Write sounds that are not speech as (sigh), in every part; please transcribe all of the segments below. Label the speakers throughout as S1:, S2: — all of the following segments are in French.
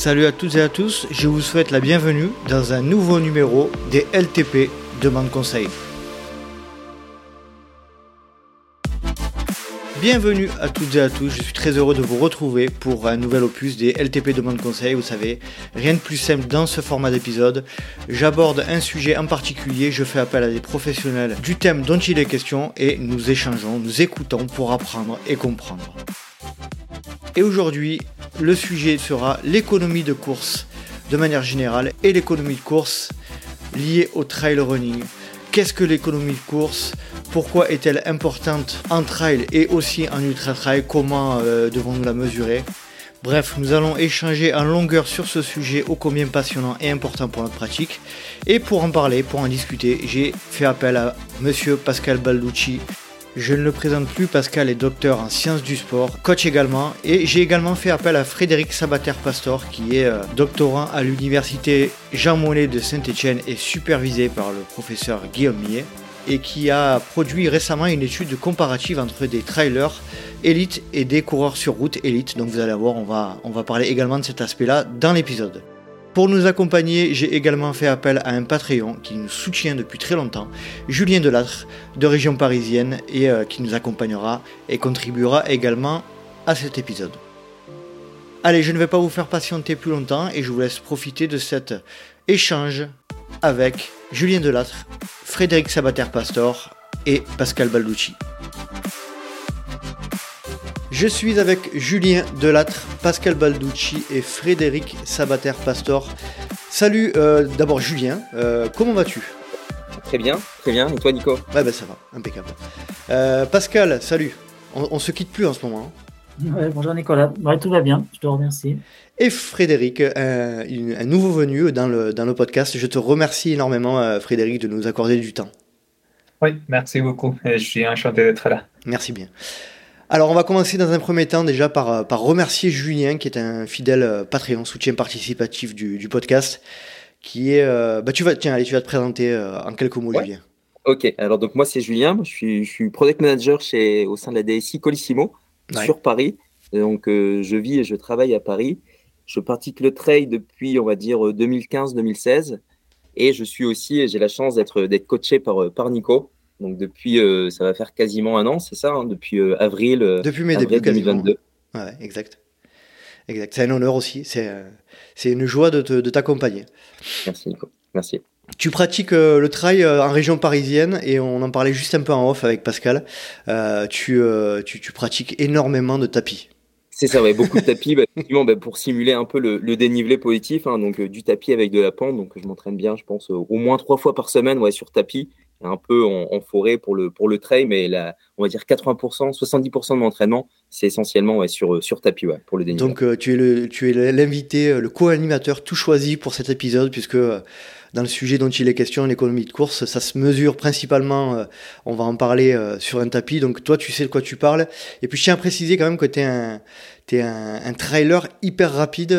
S1: Salut à toutes et à tous, je vous souhaite la bienvenue dans un nouveau numéro des LTP Demande Conseil. Bienvenue à toutes et à tous, je suis très heureux de vous retrouver pour un nouvel opus des LTP Demande Conseil. Vous savez, rien de plus simple dans ce format d'épisode. J'aborde un sujet en particulier, je fais appel à des professionnels du thème dont il est question et nous échangeons, nous écoutons pour apprendre et comprendre. Et aujourd'hui, le sujet sera l'économie de course de manière générale et l'économie de course liée au trail running. Qu'est-ce que l'économie de course? Pourquoi est-elle importante en trail et aussi en ultra trail Comment euh, devons-nous la mesurer? Bref, nous allons échanger en longueur sur ce sujet ô combien passionnant et important pour notre pratique. Et pour en parler, pour en discuter, j'ai fait appel à monsieur Pascal Balducci, je ne le présente plus, Pascal est docteur en sciences du sport, coach également, et j'ai également fait appel à Frédéric Sabater-Pastor, qui est euh, doctorant à l'université Jean Monnet de Saint-Etienne et supervisé par le professeur Guillaume Millet, et qui a produit récemment une étude comparative entre des trailers élites et des coureurs sur route élites. Donc vous allez voir, on va, on va parler également de cet aspect-là dans l'épisode. Pour nous accompagner, j'ai également fait appel à un Patreon qui nous soutient depuis très longtemps, Julien Delattre, de région parisienne, et euh, qui nous accompagnera et contribuera également à cet épisode. Allez, je ne vais pas vous faire patienter plus longtemps et je vous laisse profiter de cet échange avec Julien Delattre, Frédéric Sabater-Pastor et Pascal Balducci. Je suis avec Julien Delattre, Pascal Balducci et Frédéric Sabater-Pastor. Salut euh, d'abord Julien, euh, comment vas-tu?
S2: Très bien, très bien. Et toi Nico?
S1: Ouais ben ça va, impeccable. Euh, Pascal, salut. On, se quitte plus en ce moment.
S3: Hein. bonjour Nicolas, tout va bien, je te remercie.
S1: Et Frédéric, un, nouveau venu dans le, dans le podcast. Je te remercie énormément Frédéric de nous accorder du temps.
S4: Oui, merci beaucoup. Je suis enchanté d'être là.
S1: Merci bien. Alors, on va commencer dans un premier temps déjà par, euh, par remercier Julien, qui est un fidèle euh, Patreon, soutien participatif du, du podcast, qui est. Euh, bah, tu vas, tiens, allez, tu vas te présenter en quelques mots, Julien.
S2: Ok, alors donc moi c'est Julien, je suis, je suis product manager chez, au sein de la DSI Colissimo sur Paris. donc je vis et je travaille à Paris. Je pratique le trail depuis, on va dire, 2015-2016. Et je suis aussi, j'ai la chance d'être coaché par, par Nico, donc depuis, euh, ça va faire quasiment un an, c'est ça, hein, depuis euh, avril, euh,
S1: depuis avril 2022. Ouais, exact. Exact. C'est un honneur aussi. C'est c'est une joie de, de t'accompagner.
S2: Merci Nico. Merci.
S1: Tu pratiques le trail en région parisienne et on en parlait juste un peu en off avec Pascal. tu, tu, tu, pratiques énormément de tapis.
S2: C'est ça, ouais, beaucoup de tapis, (laughs) bah, bah, pour simuler un peu le, le dénivelé positif, hein, donc du tapis avec de la pente. Donc je m'entraîne bien, je pense, au moins trois fois par semaine ouais, sur tapis un peu en, forêt pour le, pour le trail, mais là, on va dire 80%, 70% de mon entraînement, c'est essentiellement sur, sur tapis pour le dénivelé.
S1: Donc euh, tu es le, tu es l'invité, euh, le co-animateur tout choisi pour cet épisode, puisque euh, dans le sujet dont il est question, l'économie de course, ça se mesure principalement, on va en parler sur un tapis, donc toi tu sais de quoi tu parles. Et puis je tiens à préciser quand même que tu es un, es un, un, trailer hyper rapide.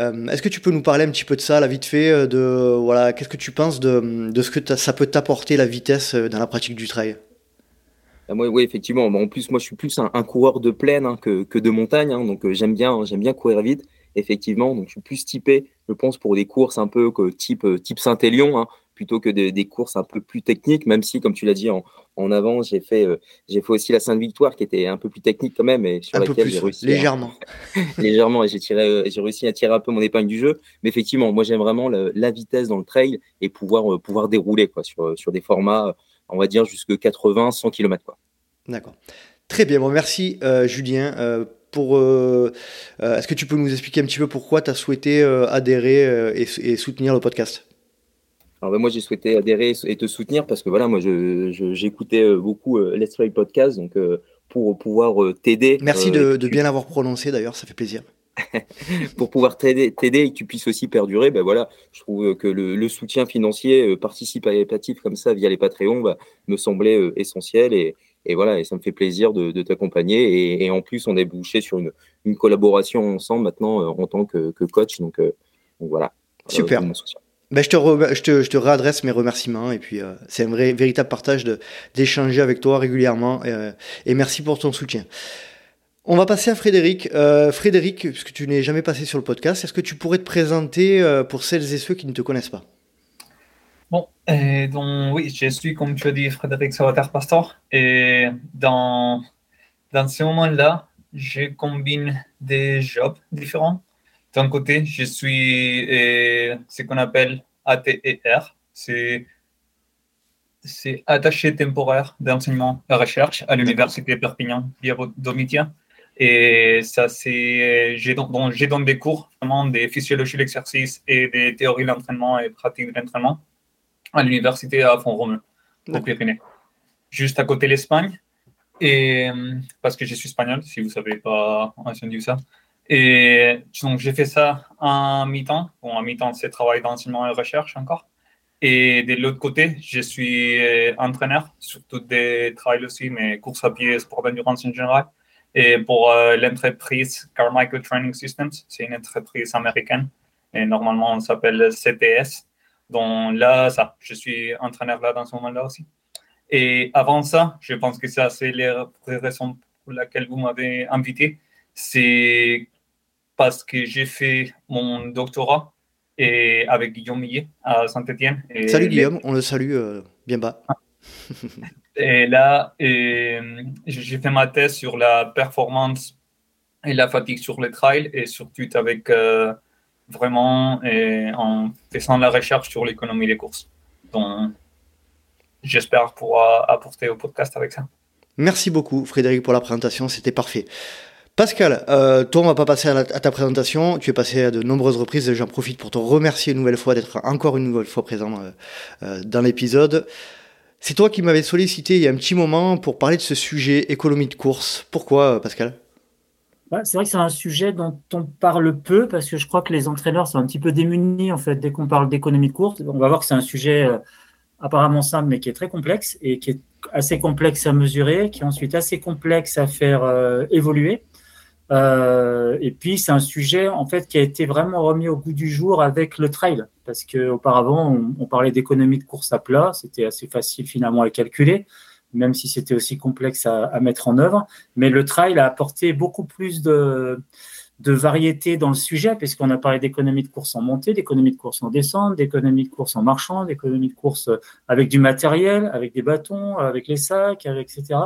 S1: Euh, est-ce que tu peux nous parler un petit peu de ça, la vite fait, euh, de voilà, qu'est-ce que tu penses de, ce que ça peut t'apporter la vitesse euh, dans la pratique du trail?
S2: Ah, moi, oui, effectivement. En plus, moi, je suis plus un, coureur de plaine hein, que, de montagne, hein, donc j'aime bien, j'aime bien courir vite. Effectivement, donc je suis plus typé, je pense, pour des courses un peu type type Saint-Élion, hein, plutôt que des courses un peu plus techniques, même si, comme tu l'as dit en, en avant, j'ai fait, euh, j'ai fait aussi la Sainte-Victoire qui était un peu plus technique quand même, et sur
S1: un laquelle j'ai réussi. Légèrement. (laughs)
S2: légèrement, et j'ai, tiré, euh, j'ai réussi à tirer un peu mon épingle du jeu. Mais effectivement, moi, j'aime vraiment la vitesse dans le trail et pouvoir, euh, pouvoir dérouler quoi, sur, sur des formats, on va dire, jusque 80, 100 km. Quoi.
S1: D'accord. Très bien. Bon, merci, Julien. pour, est-ce que tu peux nous expliquer un petit peu pourquoi tu as souhaité adhérer et soutenir le podcast?
S2: Alors ben, moi j'ai souhaité adhérer et te soutenir parce que voilà moi j'écoutais je, euh, beaucoup euh, Let's Play Podcast donc euh, pour pouvoir t'aider.
S1: Merci de, de bien l'avoir prononcé d'ailleurs ça fait plaisir. (laughs)
S2: pour pouvoir t'aider et que tu puisses aussi perdurer, ben voilà, je trouve que le, le soutien financier participatif comme ça via les Patreons bah, me semblait essentiel et, et, voilà, et ça me fait plaisir de, de t'accompagner et, et, en plus on est bouché sur une, une collaboration ensemble maintenant en tant que, que coach, donc, donc voilà.
S1: Super. Ben, je, te je, te, je, te réadresse mes remerciements et puis euh, c'est un vrai, véritable partage d'échanger avec toi régulièrement euh, et merci pour ton soutien. On va passer à Frédéric. Euh, Frédéric, puisque tu n'es jamais passé sur le podcast, est-ce que tu pourrais te présenter pour celles et ceux qui ne te connaissent pas?
S4: Bon, donc oui, je suis, comme tu as dit, Frédéric Sauvater-Pastor. Et dans, dans ce moment-là, je combine des jobs différents. D'un côté, je suis ce qu'on appelle ATER, c'est attaché temporaire d'enseignement et recherche à l'université Perpignan via Domitia. Et ça, c'est, j'ai donc, j'ai des cours, vraiment des physiologies de l'exercice et des théories d'entraînement et pratiques d'entraînement à l'université à Font-Romeu, au Pyrénées. Juste à côté de l'Espagne. Et parce que je suis espagnol, si vous ne savez pas entendu ça. Et donc, j'ai fait ça en mi-temps. Bon, en mi-temps, c'est travail d'enseignement et recherche encore. Et de l'autre côté, je suis entraîneur, surtout des trails aussi, mais course à pied, sport d'endurance en général. Et pour euh, l'entreprise Carmichael Training Systems, c'est une entreprise américaine. Et normalement, on s'appelle CTS. Donc là, ça, je suis entraîneur là dans ce moment-là aussi. Et avant ça, je pense que ça, c'est la raison pour laquelle vous m'avez invité. C'est parce que j'ai fait mon doctorat et avec Guillaume Millet à Saint-Etienne.
S1: Salut Guillaume, on le salue euh, bien bas. (laughs)
S4: et là, j'ai fait ma thèse sur la performance et la fatigue sur le trail et surtout avec euh, vraiment et en faisant la recherche sur l'économie des courses. Donc, j'espère pouvoir apporter au podcast avec ça.
S1: Merci beaucoup Frédéric pour la présentation, c'était parfait. Pascal, euh, toi, on va pas passer à, ta présentation. Tu es passé à de nombreuses reprises. J'en profite pour te remercier une nouvelle fois d'être encore une nouvelle fois présent euh, euh, dans l'épisode. C'est toi qui m'avais sollicité il y a un petit moment pour parler de ce sujet économie de course. Pourquoi, Pascal?
S3: C'est vrai que c'est un sujet dont on parle peu parce que je crois que les entraîneurs sont un petit peu démunis en fait dès qu'on parle d'économie de course. On va voir que c'est un sujet apparemment simple mais qui est très complexe et qui est assez complexe à mesurer, qui est ensuite assez complexe à faire évoluer. Euh, et puis c'est un sujet en fait qui a été vraiment remis au goût du jour avec le trail, parce qu'auparavant on, on, parlait d'économie de course à plat, c'était assez facile finalement à calculer, même si c'était aussi complexe à, mettre en œuvre. Mais le trail a apporté beaucoup plus de, de variété dans le sujet, puisqu'on a parlé d'économie de course en montée, d'économie de course en descente, d'économie de course en marchant, d'économie de course avec du matériel, avec des bâtons, avec les sacs, etc.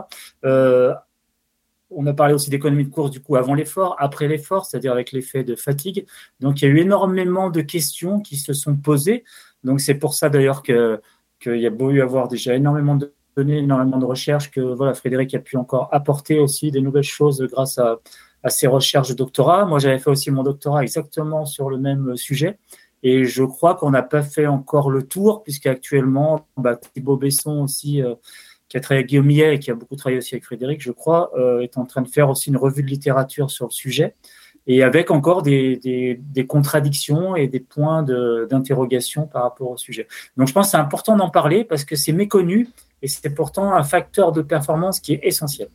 S3: on a parlé aussi d'économie de course du coup avant l'effort, après l'effort, c'est-à-dire avec l'effet de fatigue. Donc il y a eu énormément de questions qui se sont posées. Donc c'est pour ça d'ailleurs que qu'il y a beau y avoir déjà énormément de données, énormément de recherches, que voilà Frédéric a pu encore apporter aussi des nouvelles choses grâce à, ses recherches de doctorat. Moi j'avais fait aussi mon doctorat exactement sur le même sujet. Et je crois qu'on n'a pas fait encore le tour, puisqu'actuellement, bah, Thibaut Besson aussi euh, qui a travaillé avec Guillaume Millet et qui a beaucoup travaillé aussi avec Frédéric, je crois, euh, est en train de faire aussi une revue de littérature sur le sujet et avec encore des, des, contradictions et des points d'interrogation par rapport au sujet. Donc je pense que c'est important d'en parler parce que c'est méconnu et c'est pourtant un facteur de performance qui est essentiel.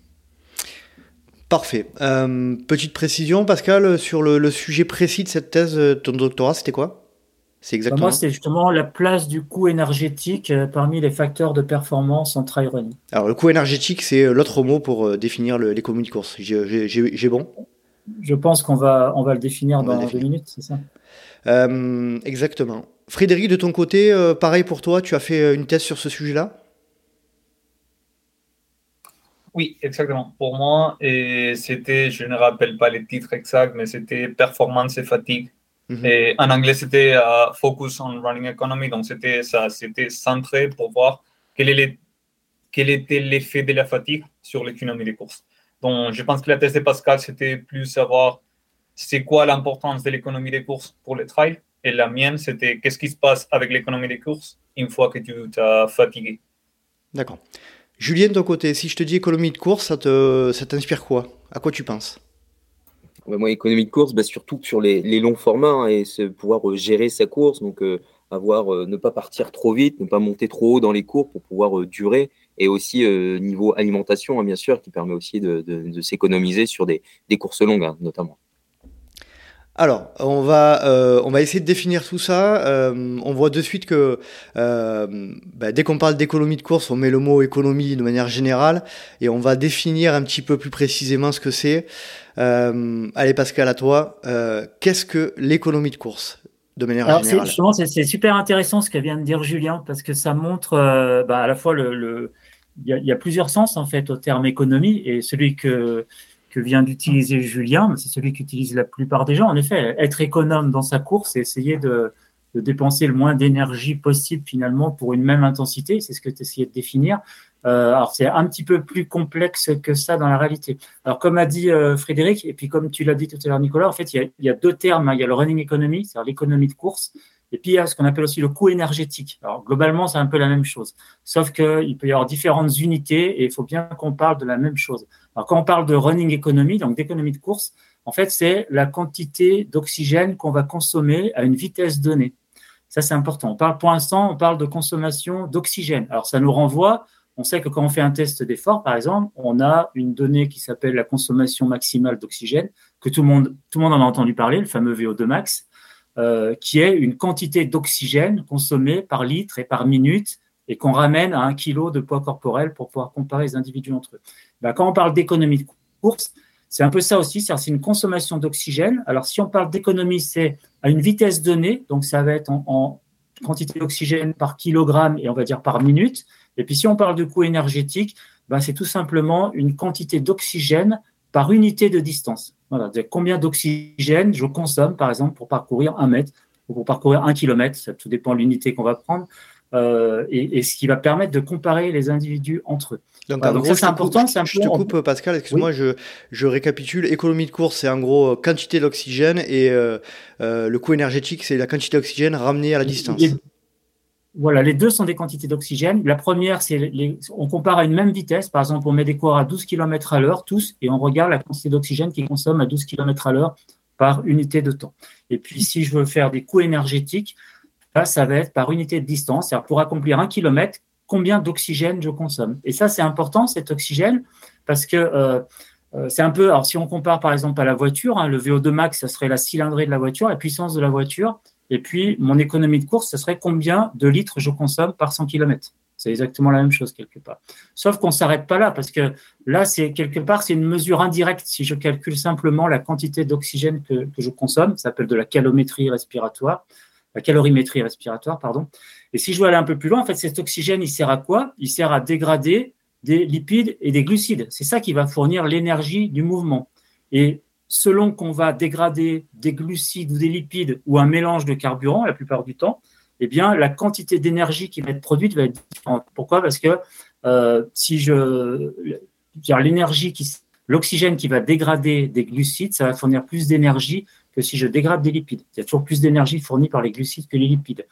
S1: Parfait. Euh, petite précision, Pascal, sur le, le, sujet précis de cette thèse, euh, ton doctorat, c'était quoi?
S3: C'est exactement. Moi, c'est justement la place du coût énergétique euh, parmi les facteurs de performance en trail running.
S1: Alors, le coût énergétique, c'est euh, l'autre mot pour euh, définir l'économie de course. J'ai bon?
S3: Je pense qu'on va, on va le définir dans deux minutes, c'est ça?
S1: Exactement. Frédéric, de ton côté, pareil pour toi, tu as fait une thèse sur ce sujet-là?
S4: Oui, exactement. Pour moi, c'était, je ne rappelle pas les titres exacts, mais c'était performance et fatigue Mhm. Et en anglais, c'était uh, Focus on Running Economy. Donc, c'était ça, c'était centré pour voir quel, est quel était l'effet de la fatigue sur l'économie des courses. Donc, je pense que la thèse de Pascal, c'était plus savoir c'est quoi l'importance de l'économie des courses pour le trail. Et la mienne, c'était qu'est-ce qui se passe avec l'économie des courses une fois que tu t'as fatigué.
S1: D'accord. Julien, de ton côté, si je te dis économie de course, ça, te, ça t'inspire quoi? À quoi tu penses?
S2: Moi, économie de course, bah, surtout sur les, longs formats hein, et se pouvoir euh, gérer sa course, donc euh, avoir euh, ne pas partir trop vite, ne pas monter trop haut dans les cours pour pouvoir durer, et aussi niveau alimentation, hein, bien sûr, qui permet aussi de, s'économiser sur des, courses longues, hein, notamment.
S1: Alors, on va, euh, on va essayer de définir tout ça. Euh, on voit de suite que euh, bah, dès qu'on parle d'économie de course, on met le mot économie de manière générale et on va définir un petit peu plus précisément ce que c'est. allez Pascal, à toi. Qu'est-ce que l'économie de course de manière générale?
S3: c'est super intéressant ce que vient de dire Julien parce que ça montre bah, à la fois le, il y, a, plusieurs sens en fait au terme économie et celui que que vient d'utiliser Julien, c'est celui qu'utilisent la plupart des gens. En effet, être économe dans sa course et essayer de, dépenser le moins d'énergie possible finalement pour une même intensité, c'est ce que tu essayais de définir. Euh, alors c'est un petit peu plus complexe que ça dans la réalité. Alors comme a dit euh, Frédéric, et puis comme tu l'as dit tout à l'heure Nicolas, en fait il y a, deux termes, hein. il y a le running economy, c'est-à-dire l'économie de course, et puis, il y a ce qu'on appelle aussi le coût énergétique. Alors, globalement, c'est un peu la même chose. Sauf qu'il peut y avoir différentes unités et il faut bien qu'on parle de la même chose. Quand on parle de running economy, donc d'économie de course, en fait, c'est la quantité d'oxygène qu'on va consommer à une vitesse donnée. Ça, c'est important. On parle, pour l'instant, on parle de consommation d'oxygène. Alors, ça nous renvoie, on sait que quand on fait un test d'effort, par exemple, on a une donnée qui s'appelle la consommation maximale d'oxygène, que tout le monde, tout le monde en a entendu parler, le fameux VO2 max. Euh, qui est une quantité d'oxygène consommée par litre et par minute et qu'on ramène à un kilo de poids corporel pour pouvoir comparer les individus entre eux. Ben, quand on parle d'économie de course, c'est un peu ça aussi, c'est une consommation d'oxygène. Alors si on parle d'économie, c'est à une vitesse donnée, donc ça va être en, quantité d'oxygène par kilogramme et on va dire par minute. Et puis si on parle de coût énergétique, ben, c'est tout simplement une quantité d'oxygène par unité de distance. Voilà, combien d'oxygène je consomme, par exemple, pour parcourir un mètre ou pour parcourir un kilomètre, ça tout dépend de l'unité qu'on va prendre, euh, et, ce qui va permettre de comparer les individus entre eux.
S1: Donc, ça, c'est important. Je, je te coupe, Pascal, excuse-moi, je, je, récapitule. Économie de course, c'est en gros quantité d'oxygène, et euh, euh, le coût énergétique, c'est la quantité d'oxygène ramenée à la distance.
S3: Voilà, les deux sont des quantités d'oxygène. La première, c'est on compare à une même vitesse. Par exemple, on met des coureurs à 12 km à l'heure, tous, et on regarde la quantité d'oxygène qu'ils consomment à 12 km à l'heure par unité de temps. Et puis, si je veux faire des coûts énergétiques, là, ça va être par unité de distance. C'est-à-dire, pour accomplir un kilomètre, combien d'oxygène je consomme. Et ça, c'est important, cet oxygène, parce que euh, euh, c'est un peu, alors si on compare par exemple à la voiture, hein, le VO2 max, ça serait la cylindrée de la voiture, la puissance de la voiture. Et puis, mon économie de course, ce serait combien de litres je consomme par 100 km. C'est exactement la même chose quelque part. Sauf qu'on ne s'arrête pas là, parce que là, c'est quelque part, c'est une mesure indirecte. Si je calcule simplement la quantité d'oxygène que, je consomme, ça s'appelle de la calométrie respiratoire, la calorimétrie respiratoire, pardon. Et si je veux aller un peu plus loin, en fait, cet oxygène, il sert à quoi? Il sert à dégrader des lipides et des glucides. C'est ça qui va fournir l'énergie du mouvement. Et selon qu'on va dégrader des glucides ou des lipides ou un mélange de carburant la plupart du temps, eh bien, la quantité d'énergie qui va être produite va être différente. Pourquoi? Parce que euh, si je, l'énergie qui, l'oxygène qui va dégrader des glucides, ça va fournir plus d'énergie si je dégrade des lipides. Il y a toujours plus d'énergie fournie par les glucides que les lipides.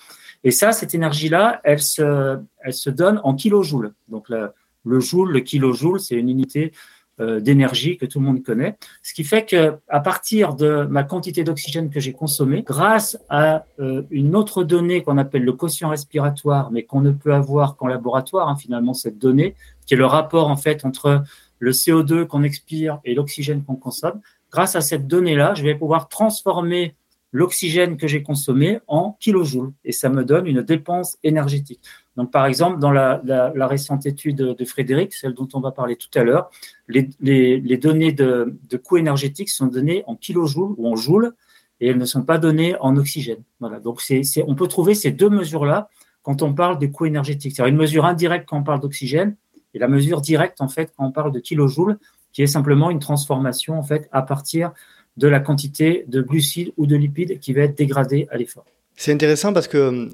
S3: Et ça, cette énergie-là, elle se, donne en kilojoules. Donc, le, le joule, le kilojoule, c'est une unité euh, d'énergie que tout le monde connaît. Ce qui fait que à partir de ma quantité d'oxygène que j'ai consommée, grâce à euh, une autre donnée qu'on appelle le quotient respiratoire, mais qu'on ne peut avoir qu'en laboratoire, hein, finalement cette donnée, qui est le rapport en fait entre le CO2 qu'on expire et l'oxygène qu'on consomme. Grâce à cette donnée-là, je vais pouvoir transformer l'oxygène que j'ai consommé en kilojoules et ça me donne une dépense énergétique. Donc, par exemple, dans la, récente étude de Frédéric, celle dont on va parler tout à l'heure, les, données de, coût énergétique sont données en kilojoules ou en joules et elles ne sont pas données en oxygène. Donc, on peut trouver ces deux mesures-là quand on parle des coûts énergétiques. C'est-à-dire une mesure indirecte quand on parle d'oxygène et la mesure directe, en fait, quand on parle de kilojoules, qui est simplement une transformation, en fait, à partir de la quantité de glucides ou de lipides qui va être dégradée à l'effort.
S1: C'est intéressant parce que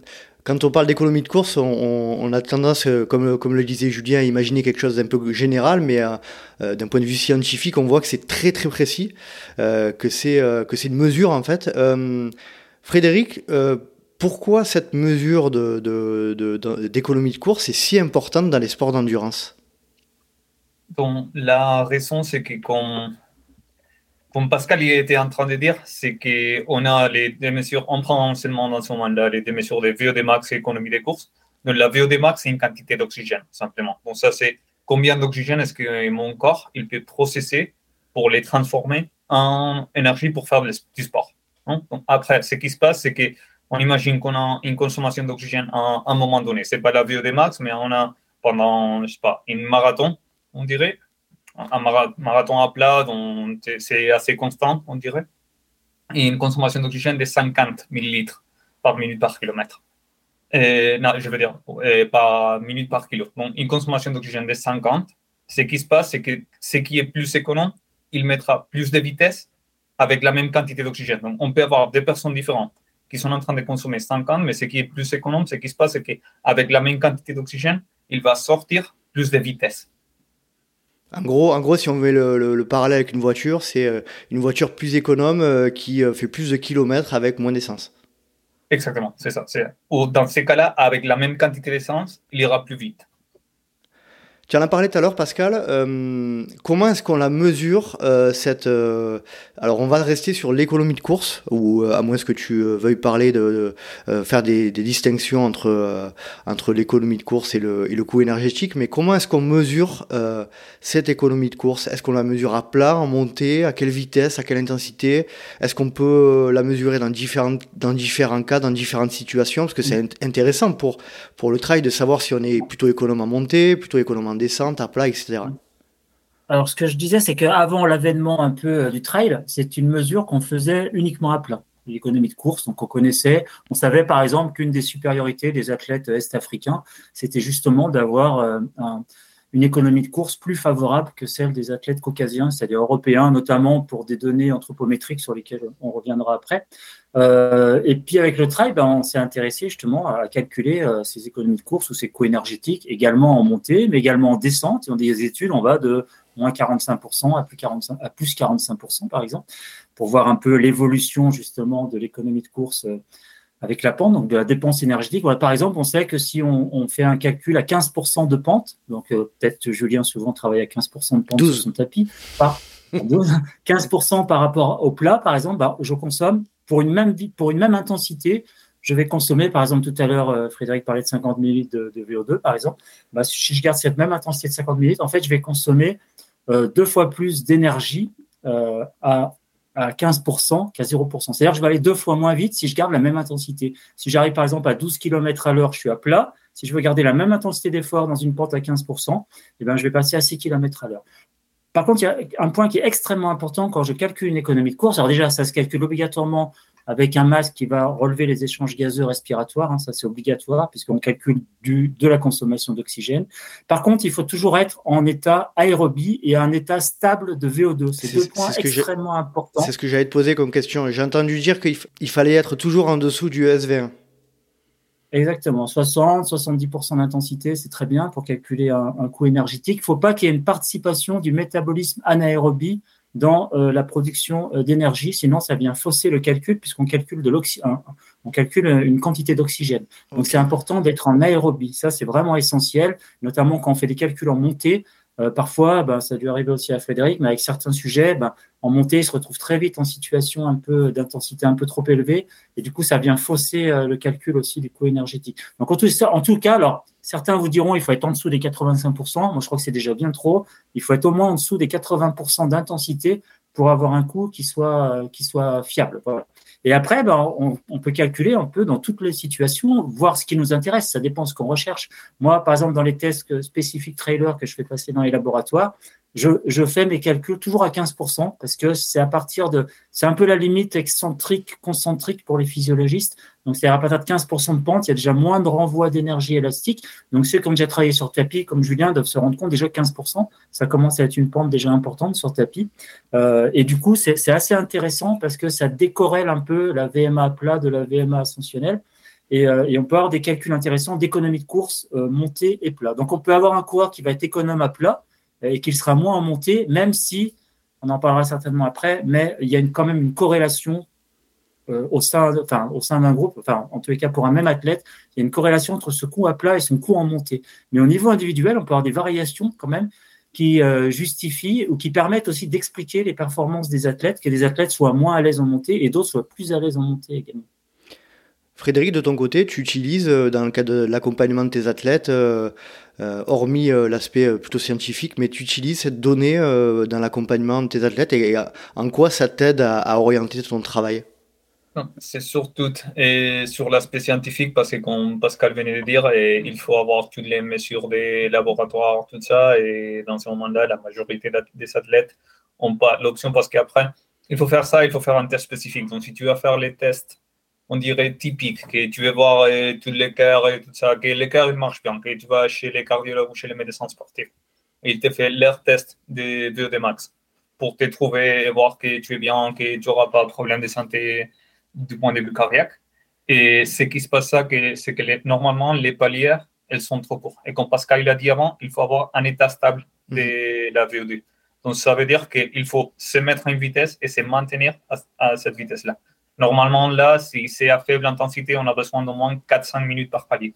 S1: quand on parle d'économie de course, on, a tendance, euh, comme, le disait Julien, à imaginer quelque chose d'un peu général, mais euh, euh, d'un point de vue scientifique, on voit que c'est très très précis, que c'est une mesure en fait. Frédéric, pourquoi cette mesure d'économie de, course est si importante dans les sports d'endurance?
S4: Bon, la raison, c'est que quand comme Pascal était en train de dire, c'est qu'on a les deux mesures, on prend seulement dans ce moment-là les mesures de VO2 max et économie des courses. Donc la VO2 max, c'est une quantité d'oxygène, simplement. Donc ça, c'est combien d'oxygène est-ce que mon corps il peut processer pour les transformer en énergie pour faire du sport. Hein? après, ce qui se passe, c'est qu'on imagine qu'on a une consommation d'oxygène à, un moment donné. Ce n'est pas la VO2 max, mais on a pendant, je sais pas, une marathon, on dirait, un marathon à plat, c'est assez constant, on dirait, et une consommation d'oxygène de 50 millilitres par minute par kilomètre. non, je veux dire, par minute par kilo. Donc, une consommation d'oxygène de 50, ce qui se passe, c'est que ce qui est plus économe, il mettra plus de vitesse avec la même quantité d'oxygène. Donc, on peut avoir deux personnes différentes qui sont en train de consommer 50, mais ce qui est plus économe, ce qui se passe, c'est qu'avec la même quantité d'oxygène, il va sortir plus de vitesse.
S1: En gros, en gros, si on met le, parallèle avec une voiture, c'est euh, une voiture plus économe euh, qui euh, fait plus de kilomètres avec moins d'essence.
S4: Exactement, c'est ça. Ou dans ces cas-là, avec la même quantité d'essence, il ira plus vite.
S1: Tu en as parlé tout à l'heure, Pascal. Euh, comment est-ce qu'on la mesure euh, cette euh, Alors, on va rester sur l'économie de course, ou à moins que tu veuilles parler de, faire des, distinctions entre entre l'économie de course et le, et le coût énergétique. Mais comment est-ce qu'on mesure cette économie de course? Est-ce qu'on la mesure à plat, en montée, à quelle vitesse, à quelle intensité? Est-ce qu'on peut la mesurer dans différents dans différents cas, dans différentes situations? Parce que c'est intéressant pour pour le trail de savoir si on est plutôt économe en montée, plutôt économe en descente, à plat, etc.
S3: Alors, ce que je disais, c'est qu'avant l'avènement un peu euh, du trail, c'est une mesure qu'on faisait uniquement à plat. L'économie de course, donc on connaissait, on savait par exemple qu'une des supériorités des athlètes est-africains, c'était justement d'avoir euh, une économie de course plus favorable que celle des athlètes caucasiens, c'est-à-dire européens, notamment pour des données anthropométriques sur lesquelles on reviendra après. Euh, et puis avec le trail, ben, on s'est intéressé justement à calculer euh, ces économies de course ou ces coûts énergétiques, également en montée, mais également en descente. Et on des études, on va de moins 45% à plus, 45, à plus 45% par exemple, pour voir un peu l'évolution justement de l'économie de course euh, avec la pente, donc de la dépense énergétique. par exemple, on sait que si on, on, fait un calcul à 15% de pente, donc peut-être Julien souvent travaille à 15% de pente sur son tapis, par, (laughs) 15% par rapport au plat, par exemple, ben, je consomme pour une même, pour une même intensité, je vais consommer, par exemple, tout à l'heure, euh, Frédéric parlait de 50 ml de, VO2, par exemple. Bah, si je garde cette même intensité de 50 ml, en fait, je vais consommer euh, deux fois plus d'énergie euh, à, à 15% qu'à 0%. C'est-à-dire que je vais aller deux fois moins vite si je garde la même intensité. Si j'arrive, par exemple, à 12 km à l'heure, je suis à plat. Si je veux garder la même intensité d'effort dans une pente à 15%, eh ben, je vais passer à 6 km à l'heure. Par contre, il y a un point qui est extrêmement important quand je calcule une économie de course. Alors déjà, ça se calcule obligatoirement avec un masque qui va relever les échanges gazeux respiratoires. Hein, ça, c'est obligatoire puisqu'on calcule du, de la consommation d'oxygène. Par contre, il faut toujours être en état aérobie et un état stable de VO2. C'est deux points extrêmement importants.
S1: C'est ce que j'allais te poser comme question. J'ai entendu dire qu'il fallait être toujours en dessous du SV1.
S3: Exactement, 60, 70% d'intensité, c'est très bien pour calculer un, coût énergétique. Il ne faut pas qu'il y ait une participation du métabolisme anaérobie dans euh, la production euh, d'énergie, sinon ça vient fausser le calcul puisqu'on calcule de on calcule une quantité d'oxygène. Donc c'est important d'être en aérobie. Ça c'est vraiment essentiel, notamment quand on fait des calculs en montée. Euh, parfois, ben, ça a dû arriver aussi à Frédéric, mais avec certains sujets, ben, en montée, il se retrouve très vite en situation un peu d'intensité un peu trop élevée, et du coup, ça vient fausser euh, le calcul aussi du coût énergétique. Donc, en tout, cas, alors, certains vous diront il faut être en dessous des 85%. Moi, je crois que c'est déjà bien trop. Il faut être au moins en dessous des 80% d'intensité pour avoir un coût qui soit, euh, qui soit fiable. Et après, ben, on, peut calculer un peu dans toutes les situations, voir ce qui nous intéresse. Ça dépend de ce qu'on recherche. Moi, par exemple, dans les tests spécifiques trailer que je fais passer dans les laboratoires, je, fais mes calculs toujours à 15% parce que c'est à partir de, c'est un peu la limite excentrique, concentrique pour les physiologistes. Donc, c'est à partir de 15% de pente, il y a déjà moins de renvoi d'énergie élastique. Donc, ceux qui ont déjà travaillé sur tapis, comme Julien, doivent se rendre compte déjà 15%, ça commence à être une pente déjà importante sur tapis. Euh, et du coup, c'est assez intéressant parce que ça décorrèle un peu la VMA plat de la VMA ascensionnelle. Et, euh, et on peut avoir des calculs intéressants d'économie de course euh, montée et plat. Donc, on peut avoir un coureur qui va être économe à plat et qu'il sera moins en montée, même si, on en parlera certainement après, mais il y a quand même une corrélation euh, au sein, enfin, au sein d'un groupe, enfin, en tous les cas pour un même athlète, il y a une corrélation entre ce coup à plat et son coup en montée. Mais au niveau individuel, on peut avoir des variations quand même qui euh, justifient ou qui permettent aussi d'expliquer les performances des athlètes, que des athlètes soient moins à l'aise en montée et d'autres soient plus à l'aise en montée également.
S1: Frédéric, de ton côté, tu utilises euh, dans le cadre de l'accompagnement de tes athlètes, euh, hormis l'aspect plutôt scientifique, mais tu utilises cette donnée dans l'accompagnement de tes athlètes et, en quoi ça t'aide à, orienter ton travail?
S4: C'est surtout et sur l'aspect scientifique, parce que comme Pascal venait de dire, il faut avoir toutes les mesures des laboratoires, tout ça. Et dans ce moment-là, la majorité des athlètes n'ont pas l'option parce qu'après, il faut faire ça, il faut faire un test spécifique. Donc, si tu vas faire les tests, on dirait typiques, que tu veux voir euh, tous les cœurs et tout ça, que les cœurs, ils marchent bien, que tu vas chez les cardiologues ou chez les médecins sportifs. Et ils te font leur test de VO2 max pour te trouver et voir que tu es bien, que tu n'auras pas de problème de santé du point de vue cardiaque. Et ce qui se passe, c'est que normalement, les paliers, elles sont trop courtes. Et comme Pascal l'a dit avant, il faut avoir un état stable de mm. la VO2. Donc, ça veut dire qu'il faut se mettre en vitesse et se maintenir à, cette vitesse-là. Normalement, là, si c'est à faible intensité, on a besoin d'au moins 4-5 minutes par palier.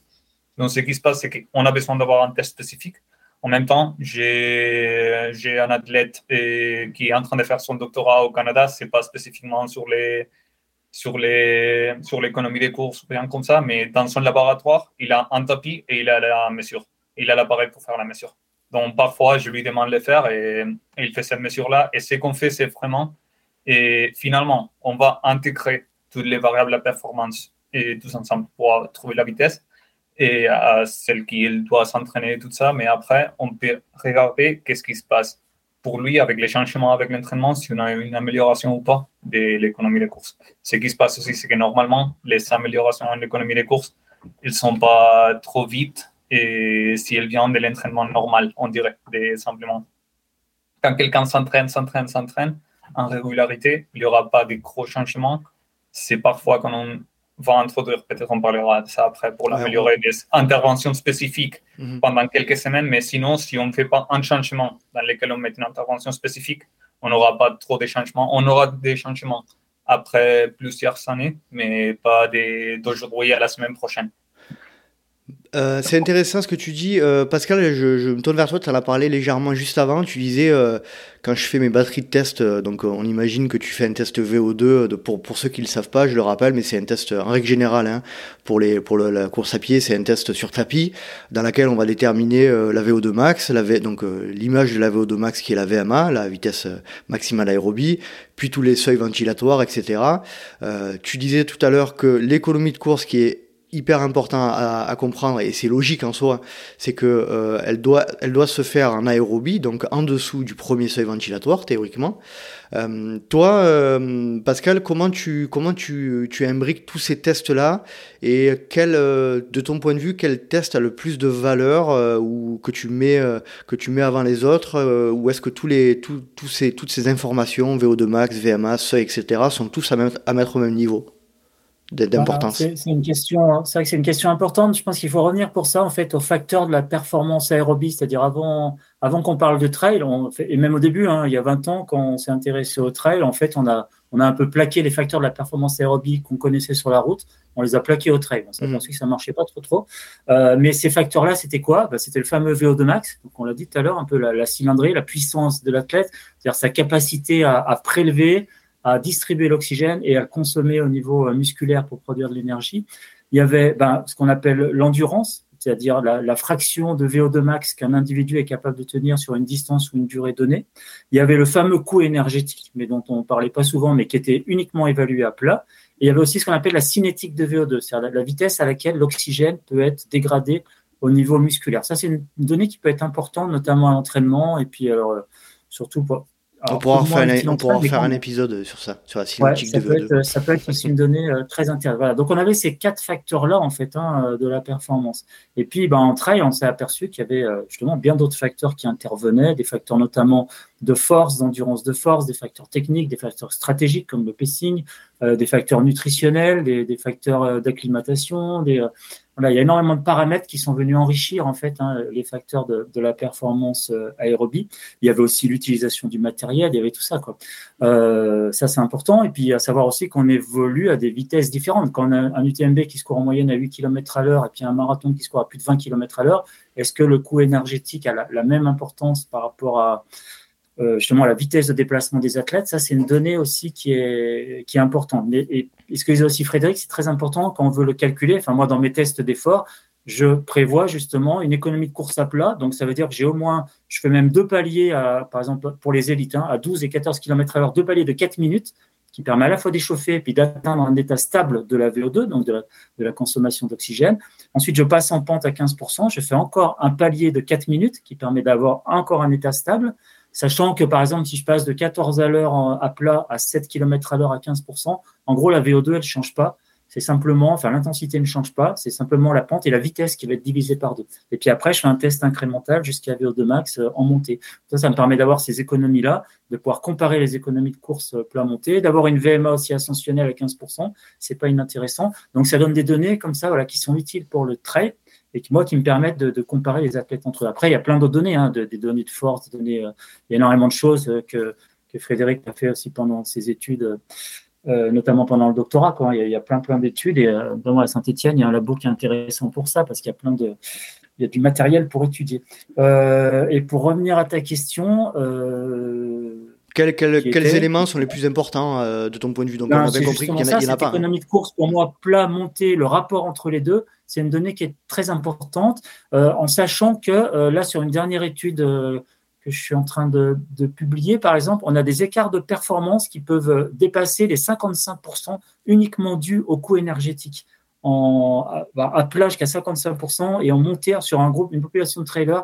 S4: Donc, ce qui se passe, c'est qu'on a besoin d'avoir un test spécifique. En même temps, j'ai un athlète euh, qui est en train de faire son doctorat au Canada. Ce n'est pas spécifiquement sur les, sur les sur l'économie des courses ou rien comme ça, mais dans son laboratoire, il a un tapis et il a la mesure. Il a l'appareil pour faire la mesure. Donc parfois, je lui demande de le faire et, il fait cette mesure-là. Et ce qu'on fait, c'est vraiment, et finalement, on va intégrer toutes les variables de performance et tous ensemble pour trouver la vitesse et à celle qui doit s'entraîner, tout ça. Mais après, on peut regarder qu'est-ce qui se passe pour lui avec les changements avec l'entraînement, si on a une amélioration ou pas de l'économie des courses. Ce qui se passe aussi, c'est que normalement, les améliorations en économie des courses, elles ne sont pas trop vite et si elles viennent de l'entraînement normal, on dirait, des simplement. Quand quelqu'un s'entraîne, s'entraîne, s'entraîne en régularité, il n'y aura pas de gros changements. C'est parfois quand on va introduire, peut-être on parlera de ça après, pour l'améliorer, des interventions spécifiques mhm. pendant quelques semaines. Mais sinon, si on ne fait pas un changement dans lequel on met une intervention spécifique, on n'aura pas trop de changements. On aura des changements après plusieurs années, mais pas d'aujourd'hui à la semaine prochaine.
S1: Euh, c'est intéressant ce que tu dis. Euh, Pascal, je, me tourne vers toi, tu en as parlé légèrement juste avant. Tu disais, euh, quand je fais mes batteries de test, donc on imagine que tu fais un test VO2, pour, pour ceux qui ne le savent pas, je le rappelle, mais c'est un test en règle générale. Hein, pour les, pour la course à pied, c'est un test sur tapis, dans lequel on va déterminer la VO2 max, la donc l'image de la VO2 max qui est la VMA, la vitesse maximale aérobie, puis tous les seuils ventilatoires, etc. tu disais tout à l'heure que l'économie de course qui est hyper important à, comprendre et c'est logique en soi, c'est que euh, elle doit elle doit se faire en aérobie, donc en dessous du premier seuil ventilatoire théoriquement. Euh, toi, euh, Pascal, comment tu comment tu, tu imbriques tous ces tests là et quel de ton point de vue quel test a le plus de valeur ou que tu mets que tu mets avant les autres ou est-ce que tous les tous, tous ces toutes ces informations VO2 max, VMA, seuil etc sont tous à, à mettre au même niveau? D'importance
S3: C'est une question, hein. c'est vrai que c'est une question importante. Je pense qu'il faut revenir pour ça en fait au facteur de la performance aérobie, c'est-à-dire avant, avant qu'on parle de trail, on fait, et même au début, hein, il y a 20 ans, quand on s'est intéressé au trail, en fait, on a, on a un peu plaqué les facteurs de la performance aérobie qu'on connaissait sur la route, on les a plaqués au trail. On s'est mmh. que ça marchait pas trop trop. Euh, mais ces facteurs-là, c'était quoi? Bah, C'était le fameux VO2 max. Donc on l'a dit tout à l'heure, un peu la, la cylindrée, la puissance de l'athlète, c'est-à-dire sa capacité à, à prélever à distribuer l'oxygène et à consommer au niveau euh, musculaire pour produire de l'énergie. Il y avait ben, ce qu'on appelle l'endurance, c'est-à-dire la, fraction de VO2 max qu'un individu est capable de tenir sur une distance ou une durée donnée. Il y avait le fameux coût énergétique, mais dont on ne parlait pas souvent, mais qui était uniquement évalué à plat. Et il y avait aussi ce qu'on appelle la cinétique de VO2, c'est-à-dire la vitesse à laquelle l'oxygène peut être dégradé au niveau musculaire. Ça, c'est une donnée qui peut être importante, notamment à l'entraînement, et puis alors, euh, surtout pour,
S1: on pourra, faire, un, on faire un épisode sur ça, sur la cinétique
S3: de VO2. ça peut être aussi une donnée euh, très intéressante. Voilà. Donc on avait ces quatre facteurs-là en fait hein, euh, de la performance. Et puis ben, en trail, on s'est aperçu qu'il y avait euh, justement bien d'autres facteurs qui intervenaient, des facteurs notamment de force, d'endurance de force, des facteurs techniques, des facteurs stratégiques comme le pacing, des facteurs nutritionnels, des, des facteurs d'acclimatation, des il y a énormément de paramètres qui sont venus enrichir en fait hein, les facteurs de, la performance euh, aérobie. Il y avait aussi l'utilisation du matériel, il y avait tout ça. Quoi. Euh, ça, c'est important. Et puis, à savoir aussi qu'on évolue à des vitesses différentes. Quand on a un UTMB qui se court en moyenne à 8 km à l'heure et puis un marathon qui se court à plus de 20 km à l'heure, est-ce que le coût énergétique a la même importance par rapport à, euh, justement la vitesse de déplacement des athlètes. Ça, c'est une donnée aussi qui est, qui est importante. et, ce que disait aussi Frédéric, c'est très important quand on veut le calculer. Enfin, moi, dans mes tests d'effort, je prévois justement une économie de course à plat. Donc, ça veut dire que j'ai au moins, je fais même deux paliers, à, par exemple, pour les élites, hein, à 12 et 14 km à l'heure, deux paliers de 4 minutes. qui permet à la fois d'échauffer et puis d'atteindre un état stable de la VO2, donc de la, consommation d'oxygène. Ensuite, je passe en pente à 15%, je fais encore un palier de 4 minutes qui permet d'avoir encore un état stable, sachant que par exemple, si je passe de 14 à l'heure à plat à 7 km à l'heure à 15%, en gros, la VO2, elle ne change pas. C'est simplement, enfin, l'intensité ne change pas, c'est simplement la pente et la vitesse qui va être divisée par deux. Et puis après, je fais un test incrémental jusqu'à VO2 max euh, en montée. Ça, ça me permet d'avoir ces économies-là, de pouvoir comparer les économies de course euh, plat montée, d'avoir une VMA aussi ascensionnelle à 15%. C'est pas inintéressant. Donc, ça donne des données comme ça, voilà, qui sont utiles pour le trail et qui, moi, qui me permettent de, comparer les athlètes entre eux. Après, il y a plein d'autres données, hein, des données de force, des données, euh, il y a énormément de choses que, que Frédéric a fait aussi pendant ses études euh, notamment pendant le doctorat. Quoi. Il, y a, plein, plein d'études. Et euh, à Saint-Etienne, il y a un labo qui est intéressant pour ça, parce qu'il y a plein de. Il y a du matériel pour étudier. Euh, et pour revenir à ta question.
S1: quels, éléments sont les plus importants de ton point de vue? Donc,
S3: ben, on avait compris qu'il y en a, pas. L'économie de course, pour moi, plat, monté, le rapport entre les deux, c'est une donnée qui est très importante, en sachant que là, sur une dernière étude je suis en train de, publier, par exemple, on a des écarts de performance qui peuvent dépasser les 55% uniquement dus au coût énergétique. En, à, plage qu'à 55% et en montée sur un groupe, une population de trailers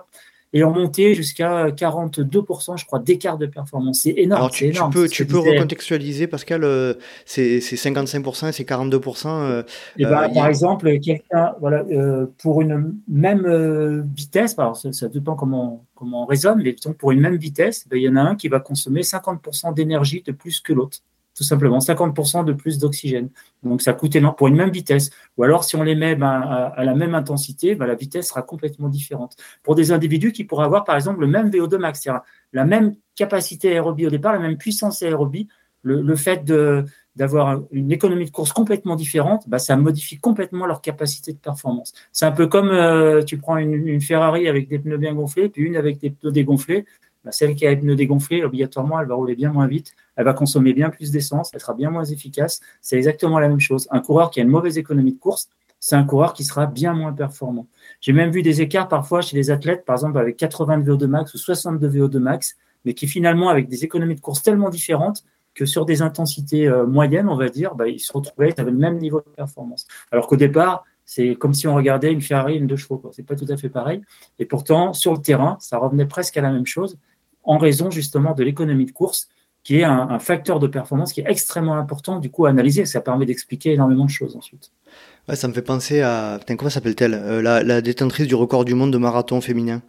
S3: et en montée jusqu'à 42%, je crois, d'écart de performance. C'est énorme. Alors,
S1: tu, peux, tu peux recontextualiser, Pascal, euh, c'est 55% et c'est 42%.
S3: et bah, par exemple, quelqu'un, voilà, euh, pour une même euh, vitesse, alors ça, ça, dépend comment, comment on raisonne, mais pour une même vitesse, ben, il y en a un qui va consommer 50% d'énergie de plus que l'autre tout simplement 50% de plus d'oxygène. Donc ça coûte énorme pour une même vitesse. Ou alors si on les met ben, à, la même intensité, ben, la vitesse sera complètement différente. Pour des individus qui pourraient avoir par exemple le même VO2 max, la même capacité aérobie au départ, la même puissance aérobie, le, fait d'avoir une économie de course complètement différente, ben, ça modifie complètement leur capacité de performance. C'est un peu comme euh, tu prends une, Ferrari avec des pneus bien gonflés, puis une avec des pneus dégonflés. Celle qui a les pneus dégonflés, obligatoirement, elle va rouler bien moins vite, elle va consommer bien plus d'essence, elle sera bien moins efficace. C'est exactement la même chose. Un coureur qui a une mauvaise économie de course, c'est un coureur qui sera bien moins performant. J'ai même vu des écarts parfois chez les athlètes, par exemple avec 80 VO2 max ou 62 VO2 max, mais qui finalement, avec des économies de course tellement différentes, que sur des intensités euh, moyennes, on va dire, bah, ils se retrouvaient avec le même niveau de performance. Alors qu'au départ, c'est comme si on regardait une Ferrari, une deux chevaux. Ce n'est pas tout à fait pareil. Et pourtant, sur le terrain, ça revenait presque à la même chose en raison justement de l'économie de course, qui est un, facteur de performance qui est extrêmement important du coup à analyser. Ça permet d'expliquer énormément de choses ensuite.
S1: Ça me fait penser à. comment s'appelle-t-elle? Euh, la, détentrice du record du monde de marathon féminin.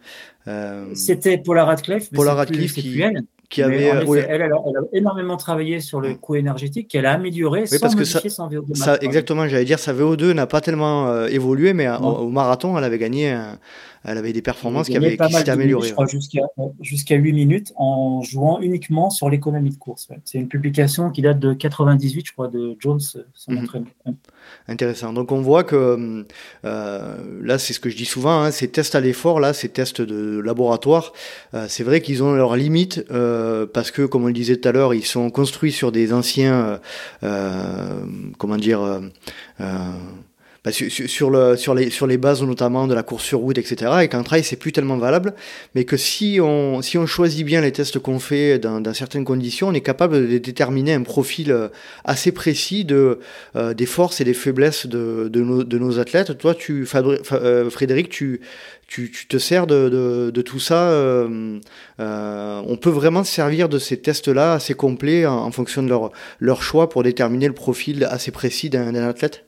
S3: Euh, C'était Paula Radcliffe.
S1: Paula Radcliffe qui,
S3: qui avait. Euh, elle, a énormément travaillé sur le coût énergétique qu'elle a amélioré sans parce que ça, son VO2.
S1: Ça, exactement, j'allais dire, sa VO2 n'a pas tellement évolué, mais au, marathon, elle avait gagné un, elle avait des performances qui, avaient, qui s'étaient améliorées.
S3: Jusqu'à 8 minutes en jouant uniquement sur l'économie de course. C'est une publication qui date de 98, je crois, de Jones, son mhm. entraîneur.
S1: Intéressant. Donc on voit que euh, là, c'est ce que je dis souvent, hein, ces tests à l'effort, là, ces tests de laboratoire, euh, c'est vrai qu'ils ont leurs limites euh, parce que, comme on le disait tout à l'heure, ils sont construits sur des anciens, comment dire, bah, sur, le, sur, les, sur les bases notamment de la course sur route, etc. Et qu'un trail, c'est plus tellement valable, mais que si on, si on choisit bien les tests qu'on fait dans, dans, certaines conditions, on est capable de déterminer un profil euh, assez précis de, euh, des forces et des faiblesses de, de, nos, de nos athlètes. Toi, tu, euh, Frédéric, tu, tu, tu, te sers de, de, de tout ça. Euh, on peut vraiment se servir de ces tests-là assez complets en, en, fonction de leur, leur choix pour déterminer le profil assez précis d'un athlète?